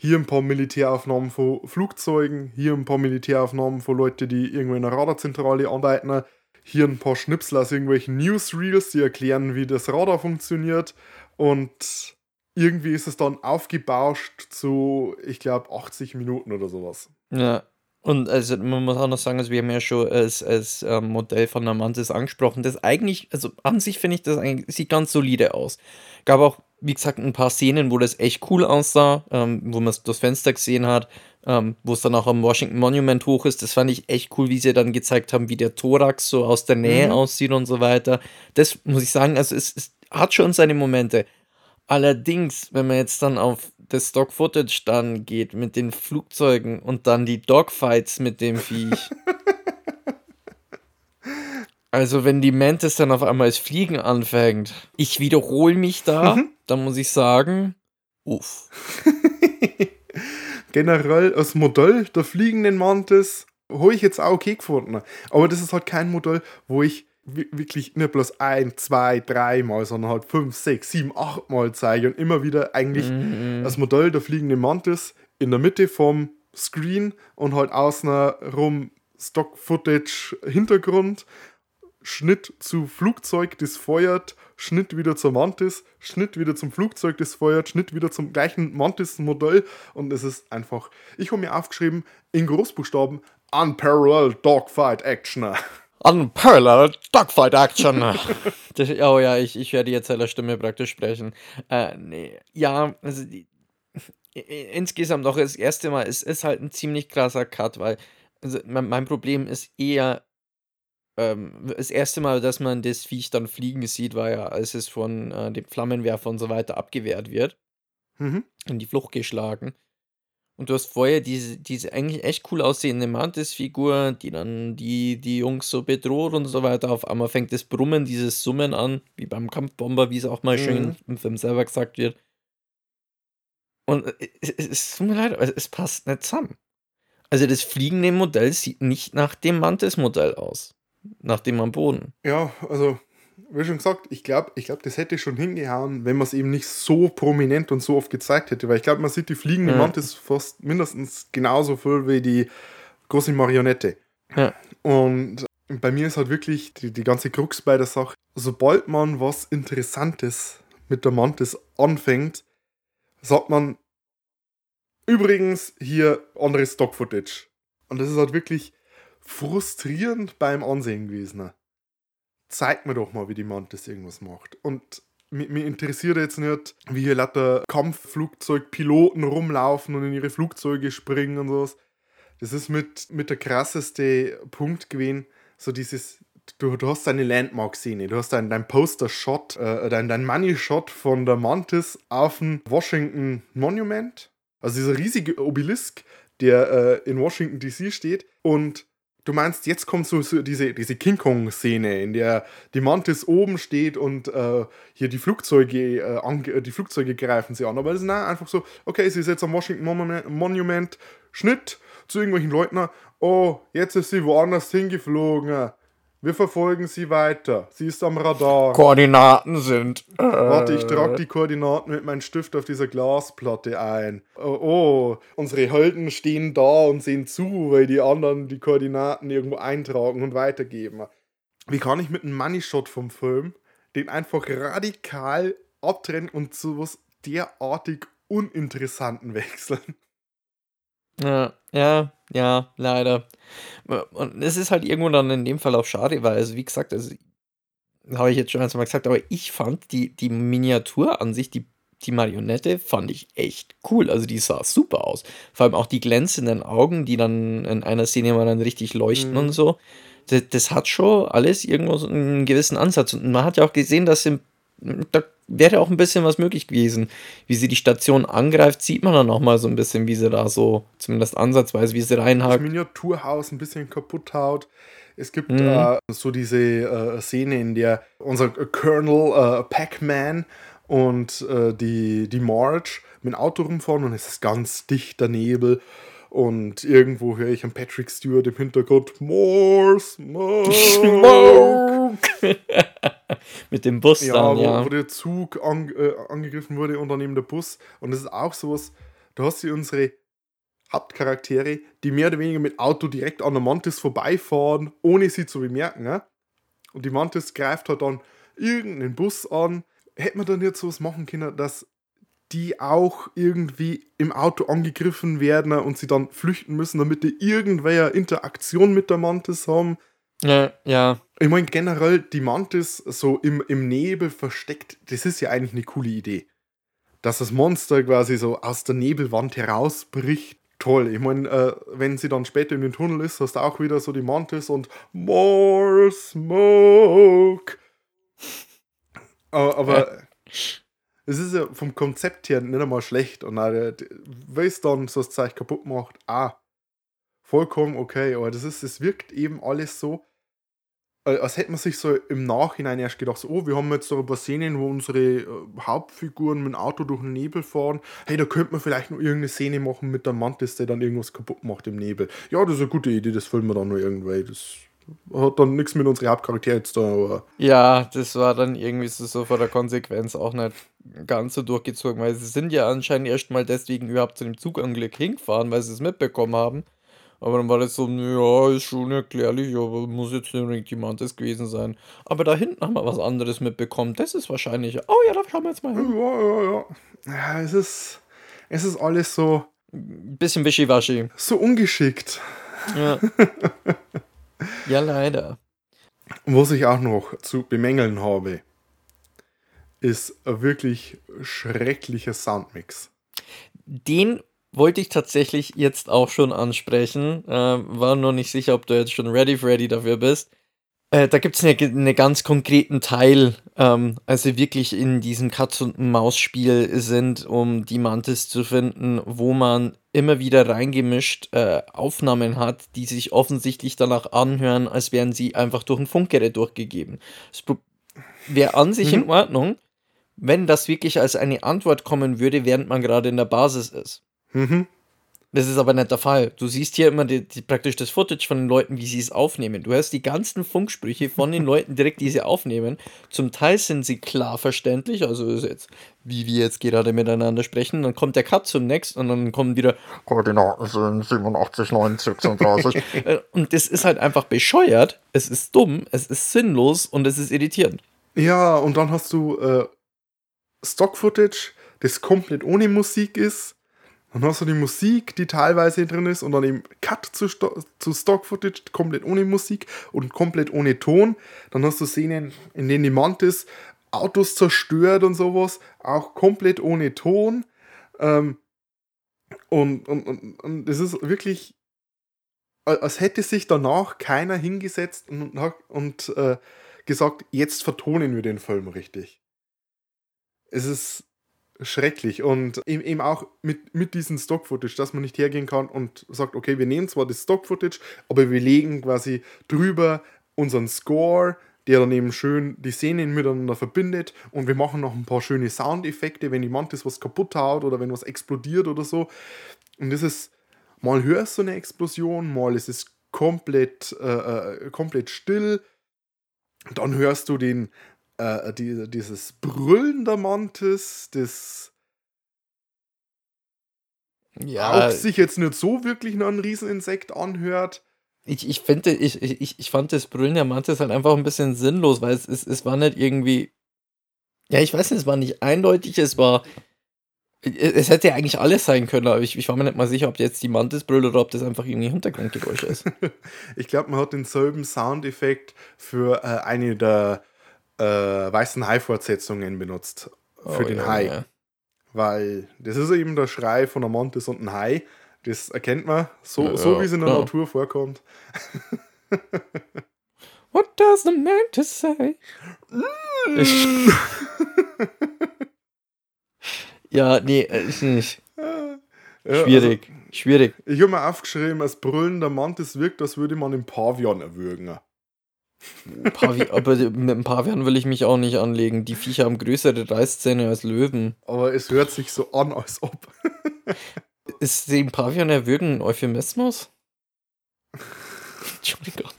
hier ein paar Militäraufnahmen von Flugzeugen, hier ein paar Militäraufnahmen von Leuten, die irgendwo in einer Radarzentrale arbeiten, hier ein paar Schnipsel aus irgendwelchen Newsreels, die erklären, wie das Radar funktioniert und irgendwie ist es dann aufgebauscht zu, ich glaube, 80 Minuten oder sowas. Ja. Und also man muss auch noch sagen, also wir haben ja schon als, als ähm, Modell von der Mantis angesprochen, das eigentlich, also an sich finde ich das eigentlich, sieht ganz solide aus. Gab auch, wie gesagt, ein paar Szenen, wo das echt cool aussah, ähm, wo man das Fenster gesehen hat, ähm, wo es dann auch am Washington Monument hoch ist. Das fand ich echt cool, wie sie dann gezeigt haben, wie der Thorax so aus der Nähe Mhm. aussieht und so weiter. Das muss ich sagen, also es, es hat schon seine Momente. Allerdings, wenn man jetzt dann auf das Stock-Footage dann geht mit den Flugzeugen und dann die Dogfights mit dem Viech. Also, wenn die Mantis dann auf einmal das Fliegen anfängt, ich wiederhole mich da, dann muss ich sagen, uff. Generell das Modell der fliegenden Mantis habe ich jetzt auch okay gefunden. Aber das ist halt kein Modell, wo ich wi- wirklich nicht bloß ein, zwei, dreimal, sondern halt fünf, sechs, sieben, acht Mal zeige und immer wieder eigentlich das Modell der fliegenden Mantis in der Mitte vom Screen und halt außen rum Stock-Footage Hintergrund Schnitt zu Flugzeug, das feuert, Schnitt wieder zur Mantis, Schnitt wieder zum Flugzeug, das feuert, Schnitt wieder zum gleichen Mantis-Modell und es ist einfach, ich habe mir aufgeschrieben, in Großbuchstaben, Unparalleled Dogfight Action. Unparalleled Dogfight Action. das, oh ja, ich, ich werde jetzt seiner Stimme praktisch sprechen. Äh, nee, ja, also die, insgesamt auch das erste Mal, es ist halt ein ziemlich krasser Cut, weil also mein, mein Problem ist eher ähm, das erste Mal, dass man das Viech dann fliegen sieht, war ja, als es von äh, dem Flammenwerfer und so weiter abgewehrt wird, Mhm. in die Flucht geschlagen. Und du hast vorher diese, diese eigentlich echt cool aussehende Mantis-Figur, die dann die, die Jungs so bedroht und so weiter. Auf einmal fängt das Brummen, dieses Summen an, wie beim Kampfbomber, wie es auch mal schön Mhm. im Film selber gesagt wird. Und äh, es, es, es tut mir leid, aber es passt nicht zusammen. Also das fliegende Modell sieht nicht nach dem Mantis-Modell aus. Nach dem am Boden. Ja, also, wie schon gesagt, ich glaube, ich glaub, das hätte schon hingehauen, wenn man es eben nicht so prominent und so oft gezeigt hätte. Weil ich glaube, man sieht die fliegende Ja. Mantis fast mindestens genauso viel wie die große Marionette. Ja. Und bei mir ist halt wirklich die, die ganze Krux bei der Sache, sobald man was Interessantes mit der Mantis anfängt, sagt man, übrigens hier anderes Stock-Footage. Und das ist halt wirklich frustrierend beim Ansehen gewesen. Zeig mir doch mal, wie die Mantis irgendwas macht. Und mich, interessiert jetzt nicht, wie hier lauter Kampfflugzeugpiloten rumlaufen und in ihre Flugzeuge springen und sowas. Das ist mit, mit der krasseste Punkt gewesen, so dieses, du, du hast deine Landmark-Szene, du hast dein, dein Poster-Shot, äh, dein, dein Money-Shot von der Mantis auf dem Washington Monument, also dieser riesige Obelisk, der äh, in Washington DC steht und du meinst, jetzt kommt so, so diese, diese King Kong-Szene, in der die Mantis oben steht und äh, hier die Flugzeuge, äh, ange- die Flugzeuge greifen sie an. Aber das ist einfach so, okay, sie ist jetzt am Washington Monument, Monument Schnitt zu irgendwelchen Leuten. Oh, jetzt ist sie woanders hingeflogen. Wir verfolgen sie weiter. Sie ist am Radar. Koordinaten sind. Äh, Warte, ich trage die Koordinaten mit meinem Stift auf dieser Glasplatte ein. Oh, oh, unsere Helden stehen da und sehen zu, weil die anderen die Koordinaten irgendwo eintragen und weitergeben. Wie kann ich mit einem Money Shot vom Film den einfach radikal abtrennen und zu was derartig uninteressanten wechseln? Ja, ja, ja, leider. Und es ist halt irgendwo dann in dem Fall auch schade, weil, also wie gesagt, also habe ich jetzt schon einmal gesagt, aber ich fand die, die Miniatur an sich, die, die Marionette, fand ich echt cool. Also die sah super aus. Vor allem auch die glänzenden Augen, die dann in einer Szene mal dann richtig leuchten Mhm. und so. Das, das hat schon alles irgendwo so einen gewissen Ansatz. Und man hat ja auch gesehen, dass im, da wäre auch ein bisschen was möglich gewesen. Wie sie die Station angreift, sieht man dann auch mal so ein bisschen, wie sie da so, zumindest ansatzweise, wie sie das reinhakt. Miniaturhaus ein bisschen kaputt haut. Es gibt Mhm. äh, so diese äh, Szene, in der unser Colonel äh, Pac-Man und äh, die, die Marge mit dem Auto rumfahren und es ist ganz dichter Nebel. Und irgendwo höre ich an Patrick Stewart im Hintergrund More Smoke. Mit dem Bus Ja, dann, wo, ja. wo der Zug an, äh, angegriffen wurde und daneben der Bus. Und das ist auch sowas, da hast du unsere Hauptcharaktere, die mehr oder weniger mit Auto direkt an der Mantis vorbeifahren, ohne sie zu bemerken. Ja? Und die Mantis greift halt dann irgendeinen Bus an. Hätte man dann jetzt sowas machen können, dass die auch irgendwie im Auto angegriffen werden und sie dann flüchten müssen, damit die irgendwelche Interaktion mit der Mantis haben. Ja, ja. Ich meine, generell die Mantis so im, im Nebel versteckt, das ist ja eigentlich eine coole Idee. Dass das Monster quasi so aus der Nebelwand herausbricht. Toll. Ich meine, äh, wenn sie dann später in den Tunnel ist, hast du auch wieder so die Mantis und More Smoke. Aber, aber es ist ja vom Konzept her nicht einmal schlecht. Und wenn es dann so das Zeichen kaputt macht, ah, vollkommen okay. Aber das ist, es wirkt eben alles so, äh, als hätte man sich so im Nachhinein erst gedacht, so, oh, wir haben jetzt so ein paar Szenen, wo unsere äh, Hauptfiguren mit dem Auto durch den Nebel fahren. Hey, da könnte man vielleicht noch irgendeine Szene machen mit der Mantis, der dann irgendwas kaputt macht im Nebel. Ja, das ist eine gute Idee, das filmen wir dann nur irgendwie. Das hat dann nichts mit unserem Charakter jetzt da, aber Ja, das war dann irgendwie so, so von der Konsequenz auch nicht ganz so durchgezogen, weil sie sind ja anscheinend erst mal deswegen überhaupt zu dem Zugunglück hingefahren, weil sie es mitbekommen haben. Aber dann war das so, ja, ist schon erklärlich, aber muss jetzt nicht unbedingt Mantis gewesen sein. Aber da hinten haben wir was anderes mitbekommen. Das ist wahrscheinlich. Oh ja, da schauen wir jetzt mal hin. Ja, ja, ja. Ja, es ist, es ist alles so, Bisschen wischiwaschi. so ungeschickt. Ja. ja, leider. Was ich auch noch zu bemängeln habe, ist ein wirklich schrecklicher Soundmix. Den wollte ich tatsächlich jetzt auch schon ansprechen. Äh, war noch nicht sicher, ob du jetzt schon ready, ready dafür bist. Äh, da gibt es einen eine ganz konkreten Teil, ähm, also wirklich in diesem Katz- und Maus-Spiel sind, um die Mantis zu finden, wo man immer wieder reingemischt äh, Aufnahmen hat, die sich offensichtlich danach anhören, als wären sie einfach durch ein Funkgerät durchgegeben. Das wäre an sich in Ordnung, wenn das wirklich als eine Antwort kommen würde, während man gerade in der Basis ist. Mhm. Das ist aber nicht der Fall. Du siehst hier immer die, die, praktisch das Footage von den Leuten, wie sie es aufnehmen. Du hörst die ganzen Funksprüche von den Leuten direkt, die sie aufnehmen. Zum Teil sind sie klar verständlich, also ist jetzt, wie wir jetzt gerade miteinander sprechen. Dann kommt der Cut zum Next und dann kommen wieder Koordinaten sind 87, 9, 36. Äh, und das ist halt einfach bescheuert. Es ist dumm, es ist sinnlos und es ist irritierend. Ja, und dann hast du äh, Stock-Footage, das komplett ohne Musik ist. Dann hast du die Musik, die teilweise drin ist, und dann eben Cut zu, Sto zu Stock-Footage, komplett ohne Musik und komplett ohne Ton. Dann hast du Szenen, in denen die Mantis Autos zerstört und sowas, auch komplett ohne Ton. Ähm, und, und, und, und das ist wirklich, als hätte sich danach keiner hingesetzt und, und äh, gesagt, jetzt vertonen wir den Film richtig. Es ist schrecklich und eben auch mit, mit diesem Stock-Footage, dass man nicht hergehen kann und sagt, okay, wir nehmen zwar das Stock-Footage, aber wir legen quasi drüber unseren Score, der dann eben schön die Szenen miteinander verbindet und wir machen noch ein paar schöne Soundeffekte, wenn die Mantis was kaputt haut oder wenn was explodiert oder so. Und das ist, mal hörst du eine Explosion, mal ist es komplett, äh, äh komplett still. Dann hörst du den, äh, die, dieses Brüllen der Mantis, das Ja, auch sich jetzt nicht so wirklich nach einem Rieseninsekt anhört. ich, ich finde, ich, ich, ich fand das Brüllen der Mantis halt einfach ein bisschen sinnlos, weil es, es, es war nicht irgendwie. Ja, ich weiß nicht, es war nicht eindeutig, es war. Es hätte ja eigentlich alles sein können, aber ich, ich war mir nicht mal sicher, ob jetzt die Mantis brüllt oder ob das einfach irgendwie Hintergrundgeräusche ist. Ich glaube, man hat denselben Soundeffekt für äh, eine der äh, weißen Hai-Fortsetzungen benutzt. Für Oh, den ja, Hai. ja. Weil das ist eben der Schrei von Mantis und einem Hai. Das erkennt man, so, Ja, so wie es in der klar. Natur vorkommt. What does the mantis say? Ich, ja, nee, äh, ist nicht. Ja, Schwierig. Schwierig. Also, ich habe mir aufgeschrieben, als Brüllen der Mantis wirkt, als würde man den Pavian erwürgen. Pavi aber mit dem Pavian will ich mich auch nicht anlegen. Die Viecher haben größere Reißzähne als Löwen. Aber es hört sich so an, als ob. Ist dem Pavian erwürgen ein Euphemismus? Entschuldigung.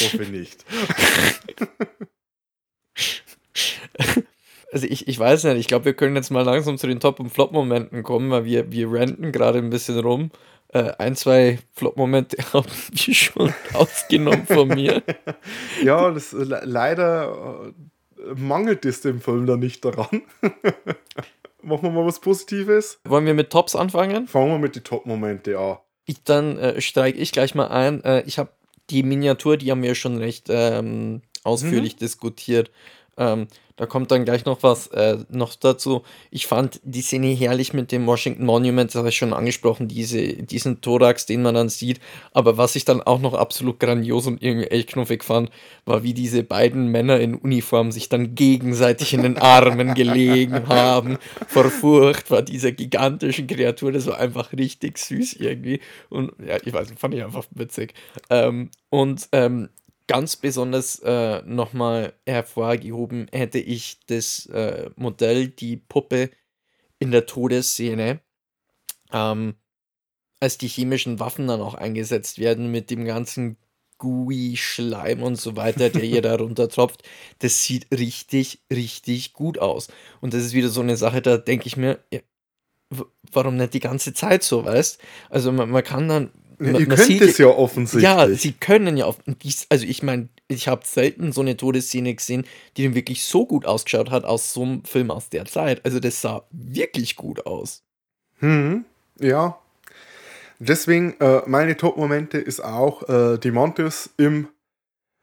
Hoffe nicht. Also ich, ich weiß nicht, ich glaube, wir können jetzt mal langsam zu den Top- und Flop-Momenten kommen, weil wir, wir ranten gerade ein bisschen rum. Äh, ein, zwei Flop-Momente haben wir schon ausgenommen von mir. Ja, das, le leider äh, mangelt es dem Film da nicht daran. Machen wir mal was Positives. Wollen wir mit Tops anfangen? Fangen wir mit den Top-Momente an. Ich, dann äh, steige ich gleich mal ein. Äh, ich habe die Miniatur, die haben wir schon recht ähm, ausführlich diskutiert. Ähm, da kommt dann gleich noch was äh, noch dazu. Ich fand die Szene herrlich mit dem Washington Monument, das habe ich schon angesprochen, diese, diesen Thorax, den man dann sieht. Aber was ich dann auch noch absolut grandios und irgendwie echt knuffig fand, war, wie diese beiden Männer in Uniform sich dann gegenseitig in den Armen gelegen haben. Vor Furcht vor dieser gigantischen Kreatur. Das war einfach richtig süß irgendwie. Und ja, ich weiß nicht, fand ich einfach witzig. Ähm, und ähm, ganz besonders äh, nochmal hervorgehoben hätte ich das äh, Modell, die Puppe in der Todesszene, ähm, als die chemischen Waffen dann auch eingesetzt werden mit dem ganzen gooey Schleim und so weiter, der ihr da runtertropft. Das sieht richtig, richtig gut aus. Und das ist wieder so eine Sache, da denke ich mir, ja, warum nicht die ganze Zeit so, weißt? Also man, man kann dann. Ja, man, ihr man könnt sieht- es ja offensichtlich. Ja, sie können ja dies- Also ich meine, ich habe selten so eine Todesszene gesehen, die dann wirklich so gut ausgeschaut hat aus so einem Film aus der Zeit. Also das sah wirklich gut aus. Hm, ja. Deswegen, äh, meine Top-Momente ist auch äh, die Montes im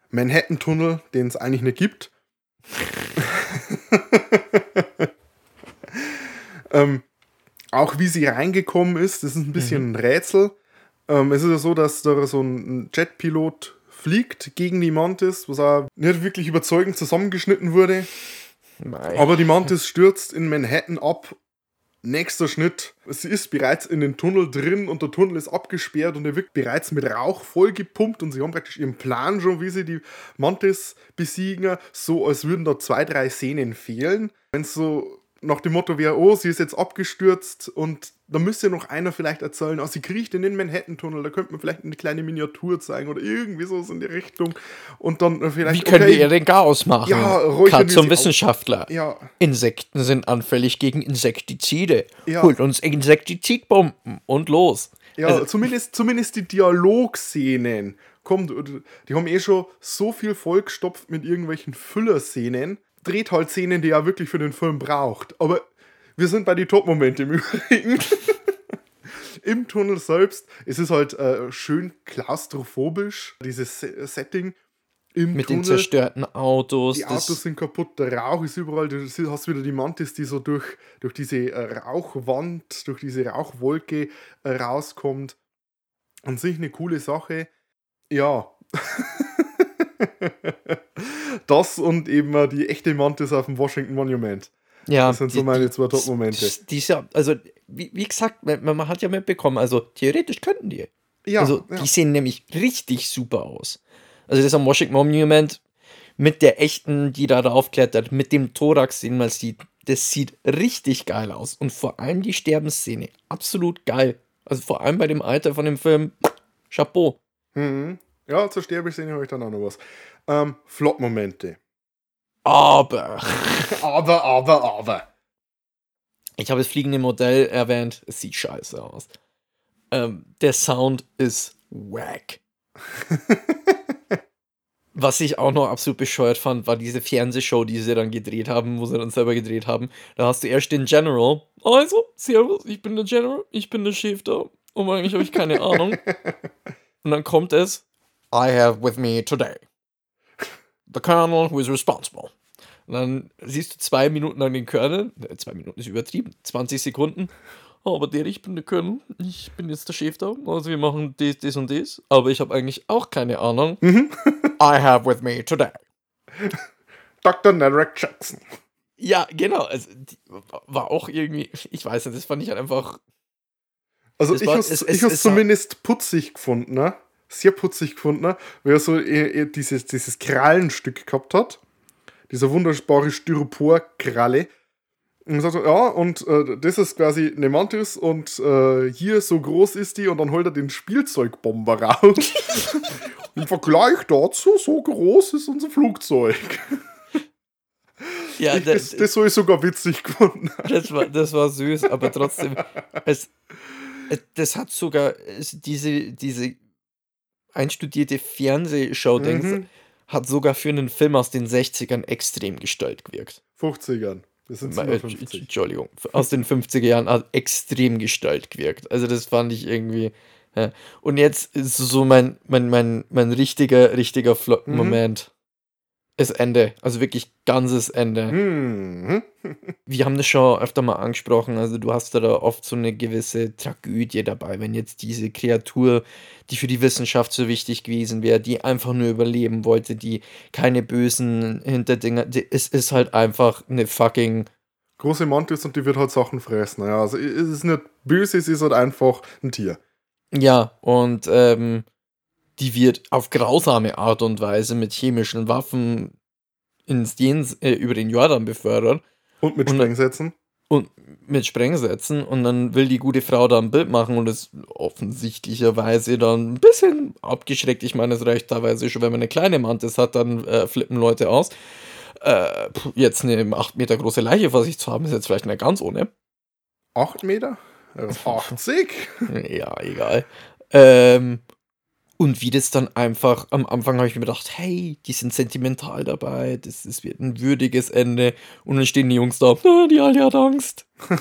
Manhattan-Tunnel, den es eigentlich nicht gibt. ähm, auch wie sie reingekommen ist, das ist ein bisschen ein Rätsel. Ähm, es ist ja so, dass da so ein Jetpilot fliegt gegen die Mantis, was auch nicht wirklich überzeugend zusammengeschnitten wurde. Mei. Aber die Mantis stürzt in Manhattan ab. Nächster Schnitt. Sie ist bereits in den Tunnel drin und der Tunnel ist abgesperrt und er wird bereits mit Rauch vollgepumpt und sie haben praktisch ihren Plan schon, wie sie die Mantis besiegen, so als würden da zwei, drei Szenen fehlen. Wenn es so nach dem Motto wäre, oh, sie ist jetzt abgestürzt und da müsste noch einer vielleicht erzählen, oh, sie kriecht in den Manhattan-Tunnel, da könnte man vielleicht eine kleine Miniatur zeigen oder irgendwie so in die Richtung und dann vielleicht. Wie können okay, wir den Chaos machen? Ja, wir zum Wissenschaftler. Ja, Insekten sind anfällig gegen Insektizide. Ja. Holt uns Insektizidbomben und los. Ja, Also- zumindest, zumindest die Dialogszenen. Kommt, die haben eh schon so viel vollgestopft mit irgendwelchen Füllerszenen. Dreht halt Szenen, die er wirklich für den Film braucht. Aber wir sind bei den Top-Momente im Übrigen. Im Tunnel selbst. Es ist halt äh, schön klaustrophobisch, dieses Se- Setting. Im Mit Tunnel. den zerstörten Autos. Die Autos sind kaputt, der Rauch ist überall. Du hast wieder die Mantis, die so durch, durch diese äh, Rauchwand, durch diese Rauchwolke äh, rauskommt. An sich eine coole Sache. Ja. das und eben äh, die echte Mantis auf dem Washington Monument. Ja, Das sind so meine zwei Top-Momente. Die, die ist ja, also, wie, wie gesagt, man, man hat ja mitbekommen, also theoretisch könnten die. Ja, also, ja. die sehen nämlich richtig super aus. Also, das am Washington Monument mit der echten, die da draufklettert, mit dem Thorax, den man sieht, das sieht richtig geil aus. Und vor allem die Sterbenszene, absolut geil. Also, vor allem bei dem Alter von dem Film, Chapeau. Mhm. Ja, zur Sterbeszene habe ich dann auch noch was. Ähm, Flop-Momente. Aber, Aber, aber, aber. ich habe das fliegende Modell erwähnt, es sieht scheiße aus. Ähm, der Sound ist wack. Was ich auch noch absolut bescheuert fand, war diese Fernsehshow, die sie dann gedreht haben, wo sie dann selber gedreht haben. Da hast du erst den General. Also, servus, ich bin der General, ich bin der Chef da. Und eigentlich habe ich keine Ahnung. Und dann kommt es, I have with me today the Colonel who is responsible. Und dann siehst du zwei Minuten lang den Colonel, äh, zwei Minuten ist übertrieben, 20 Sekunden. Oh, aber der, ich bin der Colonel, ich bin jetzt der Chef da, also wir machen das, das und das, aber ich habe eigentlich auch keine Ahnung. I have with me today. Dr. Narek Jackson. Ja, genau, also war auch irgendwie, ich weiß nicht, das fand ich halt einfach, Also ich habe es- es, es- zumindest putzig gefunden, ne? Sehr putzig gefunden, ne? Weil er so eh, eh dieses, dieses Krallenstück gehabt hat. Dieser wunderbare Styropor-Kralle. Und sagt so, ja, und äh, das ist quasi eine Mantis und äh, hier so groß ist die und dann holt er den Spielzeugbomber raus. Im Vergleich dazu, so groß ist unser Flugzeug. ja, Ich, da- das, das soll ich sogar witzig gefunden. Das war, das war süß, aber trotzdem, es, es, das hat sogar es, diese, diese einstudierte Fernsehshow-Dings Mhm. hat sogar für einen Film aus den 60ern extrem gestellt gewirkt. 50ern. Das sind Äh, 57. Entschuldigung, aus den 50er Jahren hat extrem gestellt gewirkt. Also das fand ich irgendwie. Ja. Und jetzt ist so mein, mein, mein, mein richtiger, richtiger Mhm. Ist Ende. Also wirklich ganzes Ende. Hm. wir haben das schon öfter mal angesprochen, also du hast da, da oft so eine gewisse Tragödie dabei, wenn jetzt diese Kreatur, die für die Wissenschaft so wichtig gewesen wäre, die einfach nur überleben wollte, die keine bösen Hinterdinger, die, es ist halt einfach eine fucking, große Mantis und die wird halt Sachen fressen. Ja, also es ist nicht böse, es ist halt einfach ein Tier. ja, und ähm, die wird auf grausame Art und Weise mit chemischen Waffen ins Jens, äh, über den Jordan befördert. Und mit Sprengsätzen. und mit Sprengsätzen und dann will die gute Frau da ein Bild machen und ist offensichtlicherweise dann ein bisschen abgeschreckt. Ich meine, es reicht teilweise schon, wenn man eine kleine Mantis hat, dann äh, flippen Leute aus. Äh, jetzt eine 8 Meter große Leiche vor sich zu haben, ist jetzt vielleicht nicht ganz ohne. 8 Meter? Er ist 80? Ja, egal. Ähm, und wie das dann einfach, am Anfang habe ich mir gedacht, hey, die sind sentimental dabei, das, das wird ein würdiges Ende. Und dann stehen die Jungs da, ah, die Alte hat Angst.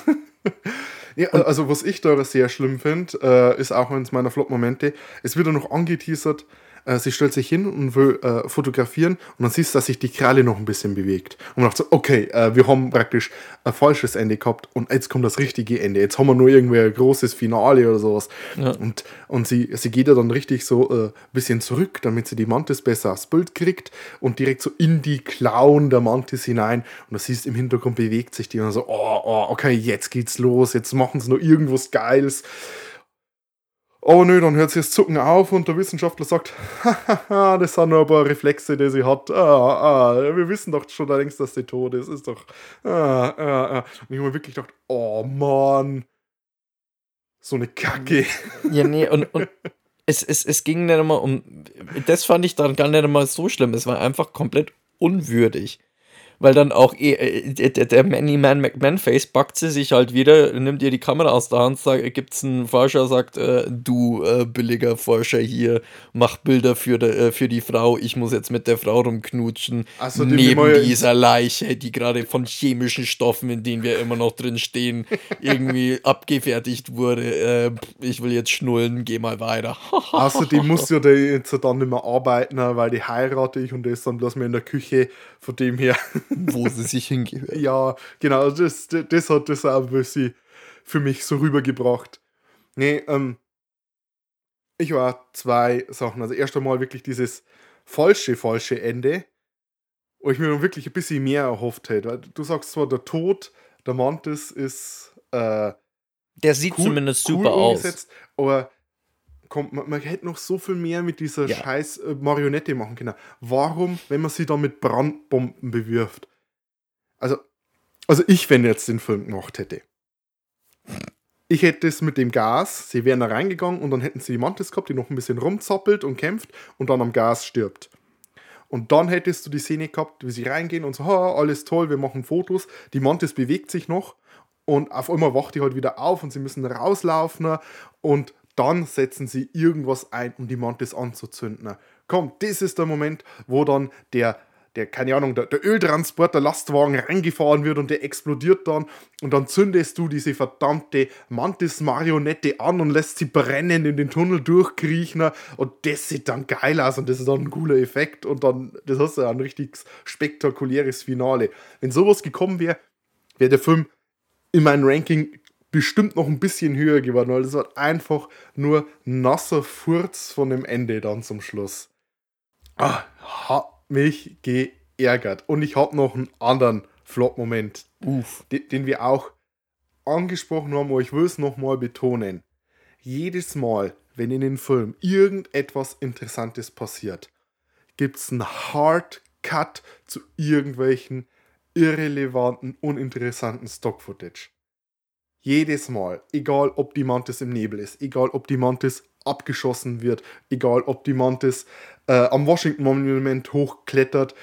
Ja, also was ich da sehr schlimm finde, äh, ist auch eines meiner Flop-Momente, es wird dann noch angeteasert, äh, sie stellt sich hin und will äh, fotografieren und dann siehst du, dass sich die Kralle noch ein bisschen bewegt. Und man dachte so, okay, äh, wir haben praktisch ein falsches Ende gehabt und jetzt kommt das richtige Ende. Jetzt haben wir nur irgendwie ein großes Finale oder sowas. Ja. Und, und sie, sie geht ja dann richtig so ein bisschen zurück, damit sie die Mantis besser aufs Bild kriegt und direkt so in die Klauen der Mantis hinein. Und du siehst, im Hintergrund bewegt sich die und so, oh, oh, okay, jetzt geht's los, jetzt machen sie noch irgendwas Geiles. Aber nö, dann hört sie das Zucken auf und der Wissenschaftler sagt, hahaha, das sind nur ein paar Reflexe, die sie hat. Ah, ah, wir wissen doch schon längst, dass sie tot ist. Ist doch. Ah, ah, ah. Und ich habe mir wirklich gedacht, oh Mann. So eine Kacke. Ja, nee, und, und es, es, es ging nicht immer um. Das fand ich dann gar nicht mal so schlimm. Es war einfach komplett unwürdig. Weil dann auch eh, äh, der, der Manny Man McMahon-Face backt sie sich halt wieder, nimmt ihr die Kamera aus der Hand, sagt, gibt's einen Forscher, sagt, äh, du äh, billiger Forscher hier, mach Bilder für, de, äh, für die Frau, ich muss jetzt mit der Frau rumknutschen, Also, die neben dieser Leiche, die gerade von chemischen Stoffen, in denen wir immer noch drin stehen, irgendwie abgefertigt wurde. Äh, ich will jetzt schnullen, geh mal weiter. Außerdem muss ja der jetzt dann nicht mehr arbeiten, weil die heirate ich und der ist dann bloß mehr in der Küche. Von dem her, Wo sie sich hingehört. ja, genau, das, das, das hat das auch ein bisschen für mich so rübergebracht. Nee, ähm, ich war zwei Sachen. Also erst einmal wirklich dieses falsche, falsche Ende, wo ich mir noch wirklich ein bisschen mehr erhofft hätte. Weil Du sagst zwar, der Tod der Mantis ist äh, Der sieht cool, zumindest cool super aus. umgesetzt, aber kommt, man, man hätte noch so viel mehr mit dieser Ja. scheiß äh, Marionette machen können. Warum, wenn man sie da mit Brandbomben bewirft? Also, also ich, wenn jetzt den Film gemacht hätte. Ich hätte es mit dem Gas, sie wären da reingegangen und dann hätten sie die Mantis gehabt, die noch ein bisschen rumzappelt und kämpft und dann am Gas stirbt. Und dann hättest du die Szene gehabt, wie sie reingehen und so, ha, alles toll, wir machen Fotos. Die Mantis bewegt sich noch und auf einmal wacht die halt wieder auf und sie müssen rauslaufen und dann setzen sie irgendwas ein, um die Mantis anzuzünden. Komm, das ist der Moment, wo dann der, der keine Ahnung, der, der Öltransporter, Lastwagen reingefahren wird und der explodiert dann und dann zündest du diese verdammte Mantis-Marionette an und lässt sie brennen, in den Tunnel durchkriechen und das sieht dann geil aus und das ist dann ein cooler Effekt und dann, das hast du ein richtig spektakuläres Finale. Wenn sowas gekommen wäre, wäre der Film in meinem Ranking bestimmt noch ein bisschen höher geworden, weil das war einfach nur nasser Furz von dem Ende dann zum Schluss. Ah, hat mich geärgert. Und ich habe noch einen anderen Flop-Moment, den, den wir auch angesprochen haben, aber ich will es nochmal betonen. Jedes Mal, wenn in den Film irgendetwas Interessantes passiert, gibt es einen Hard Cut zu irgendwelchen irrelevanten, uninteressanten Stock-Footage. Jedes Mal, egal ob die Mantis im Nebel ist, egal ob die Mantis abgeschossen wird, egal ob die Mantis äh, am Washington Monument hochklettert,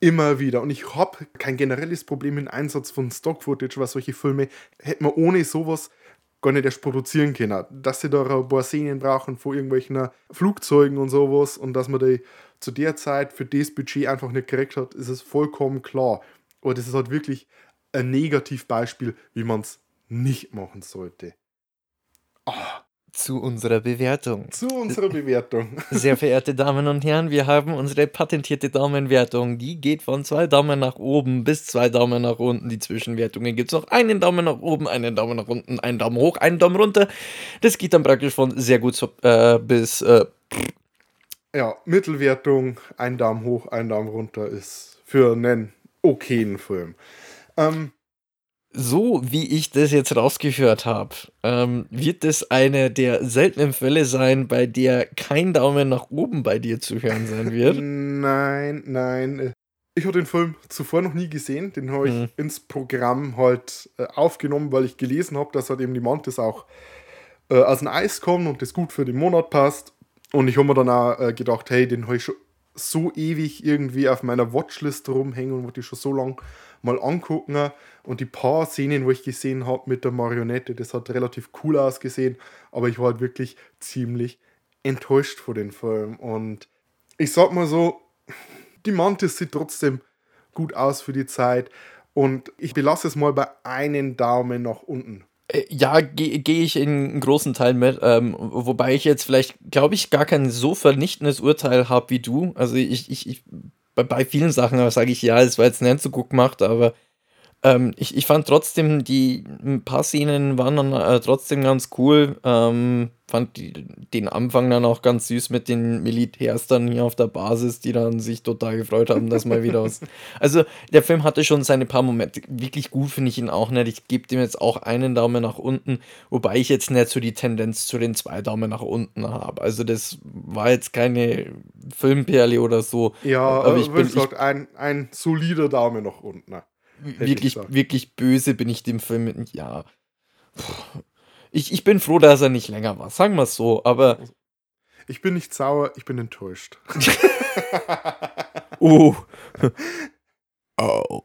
immer wieder. Und ich habe kein generelles Problem mit dem Einsatz von Stock-Footage, weil solche Filme hätte man ohne sowas gar nicht erst produzieren können. Dass sie da ein paar Szenen brauchen von irgendwelchen Flugzeugen und sowas und dass man die zu der Zeit für das Budget einfach nicht gekriegt hat, ist es vollkommen klar. Aber das ist halt wirklich ein Negativbeispiel, wie man es nicht machen sollte. Zu unserer Bewertung. Zu unserer Bewertung. Sehr verehrte Damen und Herren, wir haben unsere patentierte Daumenwertung. Die geht von zwei Daumen nach oben bis zwei Daumen nach unten. Die Zwischenwertungen gibt es noch einen Daumen nach oben, einen Daumen nach unten, einen Daumen hoch, einen Daumen runter. Das geht dann praktisch von sehr gut zu, äh, bis äh, Ja, Mittelwertung, ein Daumen hoch, ein Daumen runter ist für einen okayen Film. Ähm, so, wie ich das jetzt rausgehört habe, ähm, wird es eine der seltenen Fälle sein, bei der kein Daumen nach oben bei dir zu hören sein wird. Nein, nein. Ich habe den Film zuvor noch nie gesehen. Den habe ich Mhm. ins Programm halt äh, aufgenommen, weil ich gelesen habe, dass halt eben die Mantis auch äh, aus dem Eis kommen und das gut für den Monat passt. Und ich habe mir dann auch äh, gedacht, hey, den habe ich schon so ewig irgendwie auf meiner Watchlist rumhängen und wollte ich schon so lange mal angucken. Und die paar Szenen, wo ich gesehen habe mit der Marionette, das hat relativ cool ausgesehen, aber ich war halt wirklich ziemlich enttäuscht vor dem Film. Und ich sag mal so, die Mantis sieht trotzdem gut aus für die Zeit. Und ich belasse es mal bei einem Daumen nach unten. Äh, Ja, gehe geh ich in großen Teil mit, ähm, wobei ich jetzt vielleicht, glaube ich, gar kein so vernichtendes Urteil habe wie du. Also ich, ich, ich bei, bei vielen Sachen sage ich, ja, es war jetzt so gut gemacht, aber ähm, ich, ich fand trotzdem, die ein paar Szenen waren dann äh, trotzdem ganz cool. Ähm, fand die, den Anfang dann auch ganz süß mit den Militärs dann hier auf der Basis, die dann sich total gefreut haben, dass mal wieder aus. Also der Film hatte schon seine paar Momente. Wirklich gut finde ich ihn auch nicht. Ich gebe dem jetzt auch einen Daumen nach unten, wobei ich jetzt nicht so die Tendenz zu den zwei Daumen nach unten habe. Also das war jetzt keine Filmperle oder so. Ja, aber ich bin ich, gesagt, ein, ein solider Daumen nach unten. Wirklich, wirklich böse bin ich dem Film. Ja. Ich, ich bin froh, dass er nicht länger war, sagen wir es so, aber. Ich bin nicht sauer, ich bin enttäuscht. Oh. oh.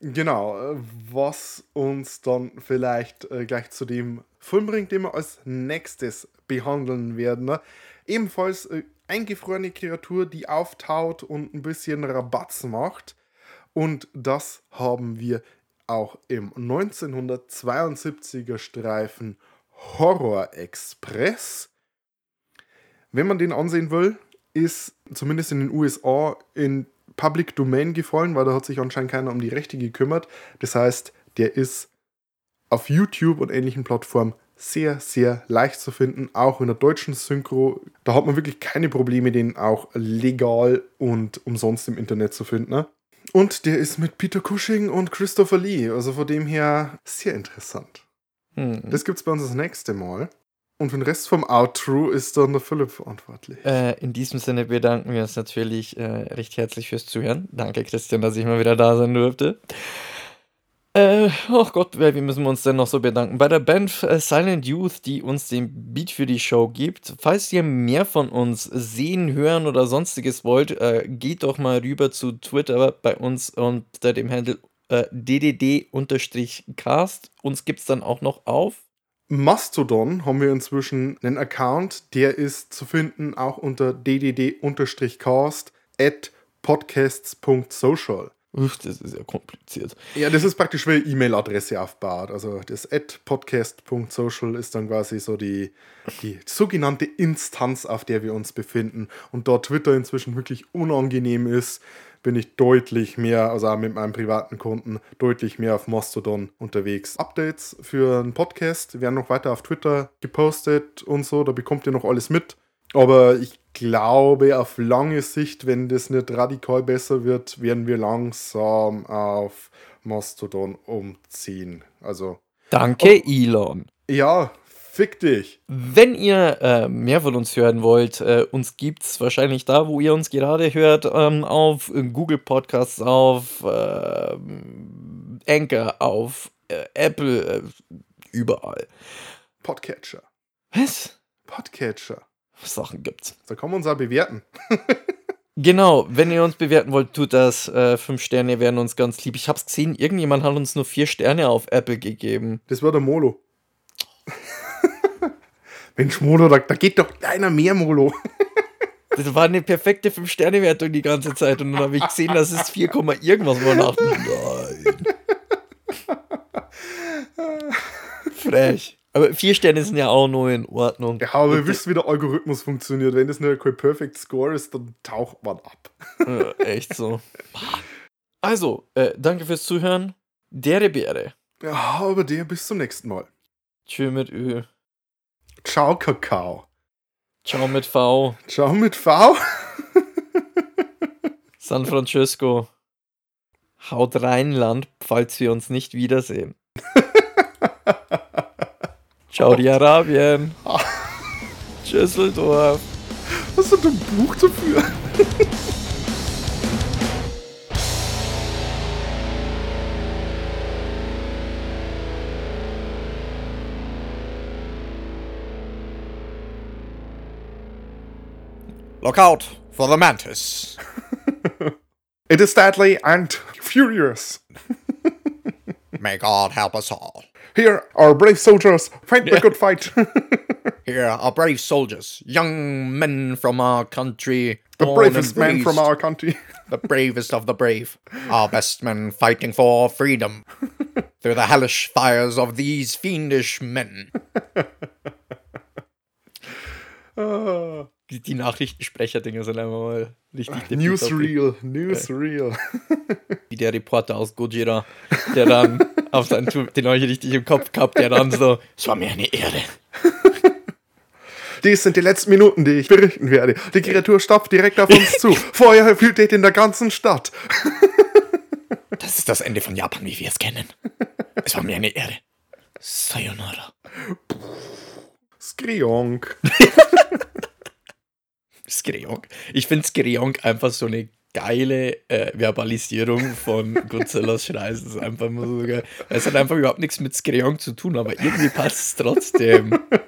Genau, äh, was uns dann vielleicht äh, gleich zu dem Film bringt, den wir als nächstes behandeln werden. Ne? Ebenfalls äh, eingefrorene Kreatur, die auftaut und ein bisschen Rabatz macht. Und das haben wir auch im 1972er Streifen Horror Express. Wenn man den ansehen will, ist zumindest in den USA in Public Domain gefallen, weil da hat sich anscheinend keiner um die Rechte gekümmert. Das heißt, der ist auf YouTube und ähnlichen Plattformen sehr, sehr leicht zu finden, auch in der deutschen Synchro. Da hat man wirklich keine Probleme, den auch legal und umsonst im Internet zu finden. Ne? Und der ist mit Peter Cushing und Christopher Lee, also von dem her sehr interessant. Hm. Das gibt's bei uns das nächste Mal. Und für den Rest vom Outro ist dann der Philipp verantwortlich. Äh, in diesem Sinne bedanken wir uns natürlich äh, recht herzlich fürs Zuhören. Danke, Christian, dass ich mal wieder da sein durfte. Äh, oh Gott, wie müssen wir uns denn noch so bedanken? Bei der Band äh, Silent Youth, die uns den Beat für die Show gibt. Falls ihr mehr von uns sehen, hören oder sonstiges wollt, äh, geht doch mal rüber zu Twitter bei uns unter dem Handle äh, ddd-cast. Uns gibt es dann auch noch auf. Mastodon haben wir inzwischen einen Account, der ist zu finden auch unter ddd-cast at podcasts.social. Das ist ja kompliziert. Ja, das ist praktisch wie E-Mail-Adresse aufbaut. Also das at podcast.social ist dann quasi so die, die sogenannte Instanz, auf der wir uns befinden. Und da Twitter inzwischen wirklich unangenehm ist, bin ich deutlich mehr, also auch mit meinem privaten Kunden, deutlich mehr auf Mastodon unterwegs. Updates für einen Podcast werden noch weiter auf Twitter gepostet und so, da bekommt ihr noch alles mit. Aber ich glaube, auf lange Sicht, wenn das nicht radikal besser wird, werden wir langsam auf Mastodon umziehen. Also, Danke, Elon. ja, fick dich. Wenn ihr äh, mehr von uns hören wollt, äh, uns gibt es wahrscheinlich da, wo ihr uns gerade hört, ähm, auf Google Podcasts, auf äh, Anchor, auf äh, Apple, äh, überall. Podcatcher. Was? Podcatcher. Sachen gibt's. Da kann man uns auch bewerten. Genau, wenn ihr uns bewerten wollt, tut das. Äh, fünf Sterne wären uns ganz lieb. Ich hab's gesehen, irgendjemand hat uns nur vier Sterne auf Apple gegeben. Das war der Molo. Mensch, Molo, da, da geht doch keiner mehr, Molo. Das war eine perfekte Fünf-Sterne-Wertung die ganze Zeit. Und dann habe ich gesehen, dass es 4, Komma irgendwas war. Nein. Frech. Aber vier Sterne sind ja auch noch in Ordnung. Ja, aber ihr wisst, wie der Algorithmus funktioniert. Wenn das nicht kein Perfect Score ist, dann taucht man ab. Äh, echt so. Also, äh, danke fürs Zuhören. Dere Bäre. Ja, aber der bis zum nächsten Mal. Tschö mit Ö. Ciao, Kakao. Ciao mit V. Ciao mit V. San Francisco. Haut rein, Land, falls wir uns nicht wiedersehen. Ciao, die Arabien. Düsseldorf. Hast du ein Buch dafür? Look out for the mantis. It is deadly and furious. May God help us all. Here, our brave soldiers fight the good fight. Here are brave soldiers, young men from our country. the bravest men from our country. The bravest of the brave. Our best men fighting for freedom. Through the hellish fires of these fiendish men. Die, die Nachrichtensprecher-Dinger sind einfach mal richtig tippitoppi. Newsreel, Newsreel. Wie der Reporter aus Gojira, der dann auf seinen Tu- den habe ich richtig im Kopf gehabt, der dann so, es war mir eine Ehre. Dies sind die letzten Minuten, die ich berichten werde. Die Kreatur stapft direkt auf uns zu. Feuer wütet in der ganzen Stadt. Das ist das Ende von Japan, wie wir es kennen. Es war mir eine Ehre. Sayonara. Skrionk. Skreonk. Ich finde Skreonk einfach so eine geile äh, Verbalisierung von Godzillas Schrei. Es ist einfach immer so geil. Es hat einfach überhaupt nichts mit Skreonk zu tun, aber irgendwie passt es trotzdem.